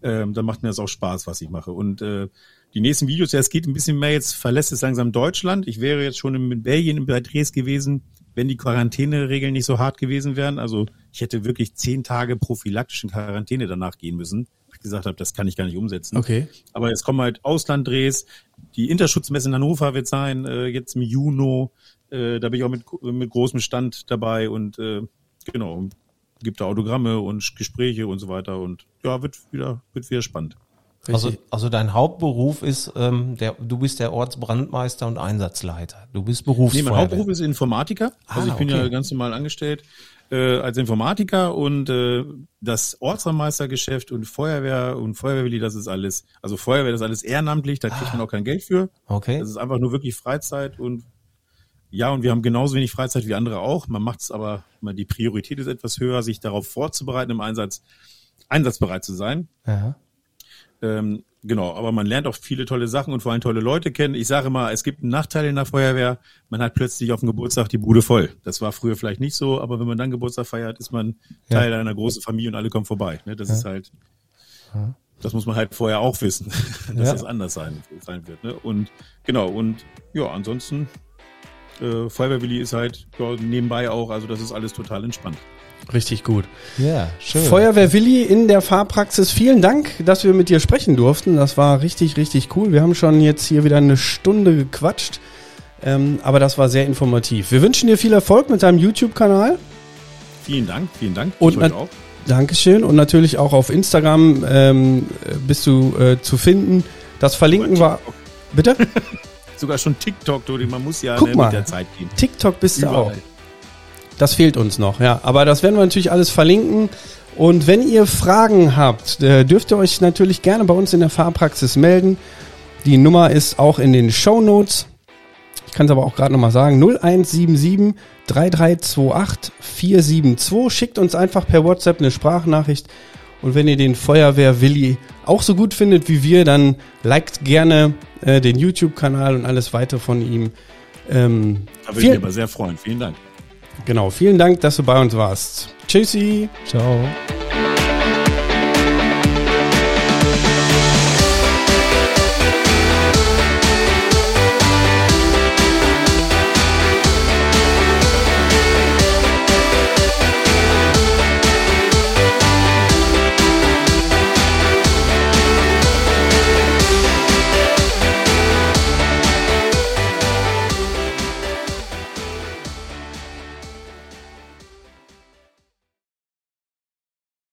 S3: Ähm, dann macht mir das auch Spaß, was ich mache. Und äh, die nächsten Videos, ja, es geht ein bisschen mehr jetzt, verlässt es langsam Deutschland. Ich wäre jetzt schon in Belgien bei Drehs gewesen, wenn die Quarantäneregeln nicht so hart gewesen wären. Also ich hätte wirklich zehn Tage prophylaktischen Quarantäne danach gehen müssen. Gesagt habe, das kann ich gar nicht umsetzen.
S2: Okay.
S3: Aber jetzt kommen halt Auslanddrehs. Die Interschutzmesse in Hannover wird sein, äh, jetzt im Juni. Äh, da bin ich auch mit, mit großem Stand dabei und äh, genau, gibt da Autogramme und Gespräche und so weiter und ja, wird wieder, wird wieder spannend.
S4: Also, also dein Hauptberuf ist, ähm, der, du bist der Ortsbrandmeister und Einsatzleiter. Du bist Berufsfeuerwehr. Nee,
S3: mein Hauptberuf ist Informatiker. Ah, also ich bin okay. ja ganz normal angestellt äh, als Informatiker und äh, das Ortsbrandmeistergeschäft und Feuerwehr und Feuerwehrwilli, das ist alles, also Feuerwehr, das ist alles ehrenamtlich, da kriegt ah. man auch kein Geld für.
S2: Okay.
S3: Das ist einfach nur wirklich Freizeit und ja, und wir haben genauso wenig Freizeit wie andere auch. Man macht es aber, die Priorität ist etwas höher, sich darauf vorzubereiten, im Einsatz einsatzbereit zu sein.
S2: Ja.
S3: Ähm, genau, aber man lernt auch viele tolle Sachen und vor allem tolle Leute kennen. Ich sage mal, es gibt einen Nachteil in der Feuerwehr. Man hat plötzlich auf dem Geburtstag die Bude voll. Das war früher vielleicht nicht so, aber wenn man dann Geburtstag feiert, ist man ja. Teil einer großen Familie und alle kommen vorbei. Ne? Das ja. ist halt, das muss man halt vorher auch wissen, *laughs* dass ja. das anders sein, sein wird. Ne? Und genau, und ja, ansonsten, äh, Feuerwehrwilli ist halt nebenbei auch, also das ist alles total entspannt.
S2: Richtig gut.
S4: Ja, schön.
S2: Feuerwehr Willi in der Fahrpraxis. Vielen Dank, dass wir mit dir sprechen durften. Das war richtig, richtig cool. Wir haben schon jetzt hier wieder eine Stunde gequatscht. Ähm, aber das war sehr informativ. Wir wünschen dir viel Erfolg mit deinem YouTube-Kanal.
S3: Vielen Dank, vielen Dank.
S2: Und ich auch. Dankeschön. Und natürlich auch auf Instagram ähm, bist du äh, zu finden. Das verlinken wir. Bitte? *laughs*
S3: Sogar schon TikTok, du, man muss ja
S2: Guck
S3: ne,
S2: mal,
S3: mit der Zeit gehen.
S2: TikTok bist Überall. du auch. Das fehlt uns noch, ja. Aber das werden wir natürlich alles verlinken. Und wenn ihr Fragen habt, äh, dürft ihr euch natürlich gerne bei uns in der Fahrpraxis melden. Die Nummer ist auch in den Show Notes. Ich kann es aber auch gerade nochmal sagen. 0177 3328 472. Schickt uns einfach per WhatsApp eine Sprachnachricht. Und wenn ihr den Feuerwehr Willi auch so gut findet wie wir, dann liked gerne äh, den YouTube-Kanal und alles weitere von ihm.
S3: Ähm, da würde ich mich aber sehr freuen. Vielen Dank.
S2: Genau, vielen Dank, dass du bei uns warst. Tschüssi.
S4: Ciao.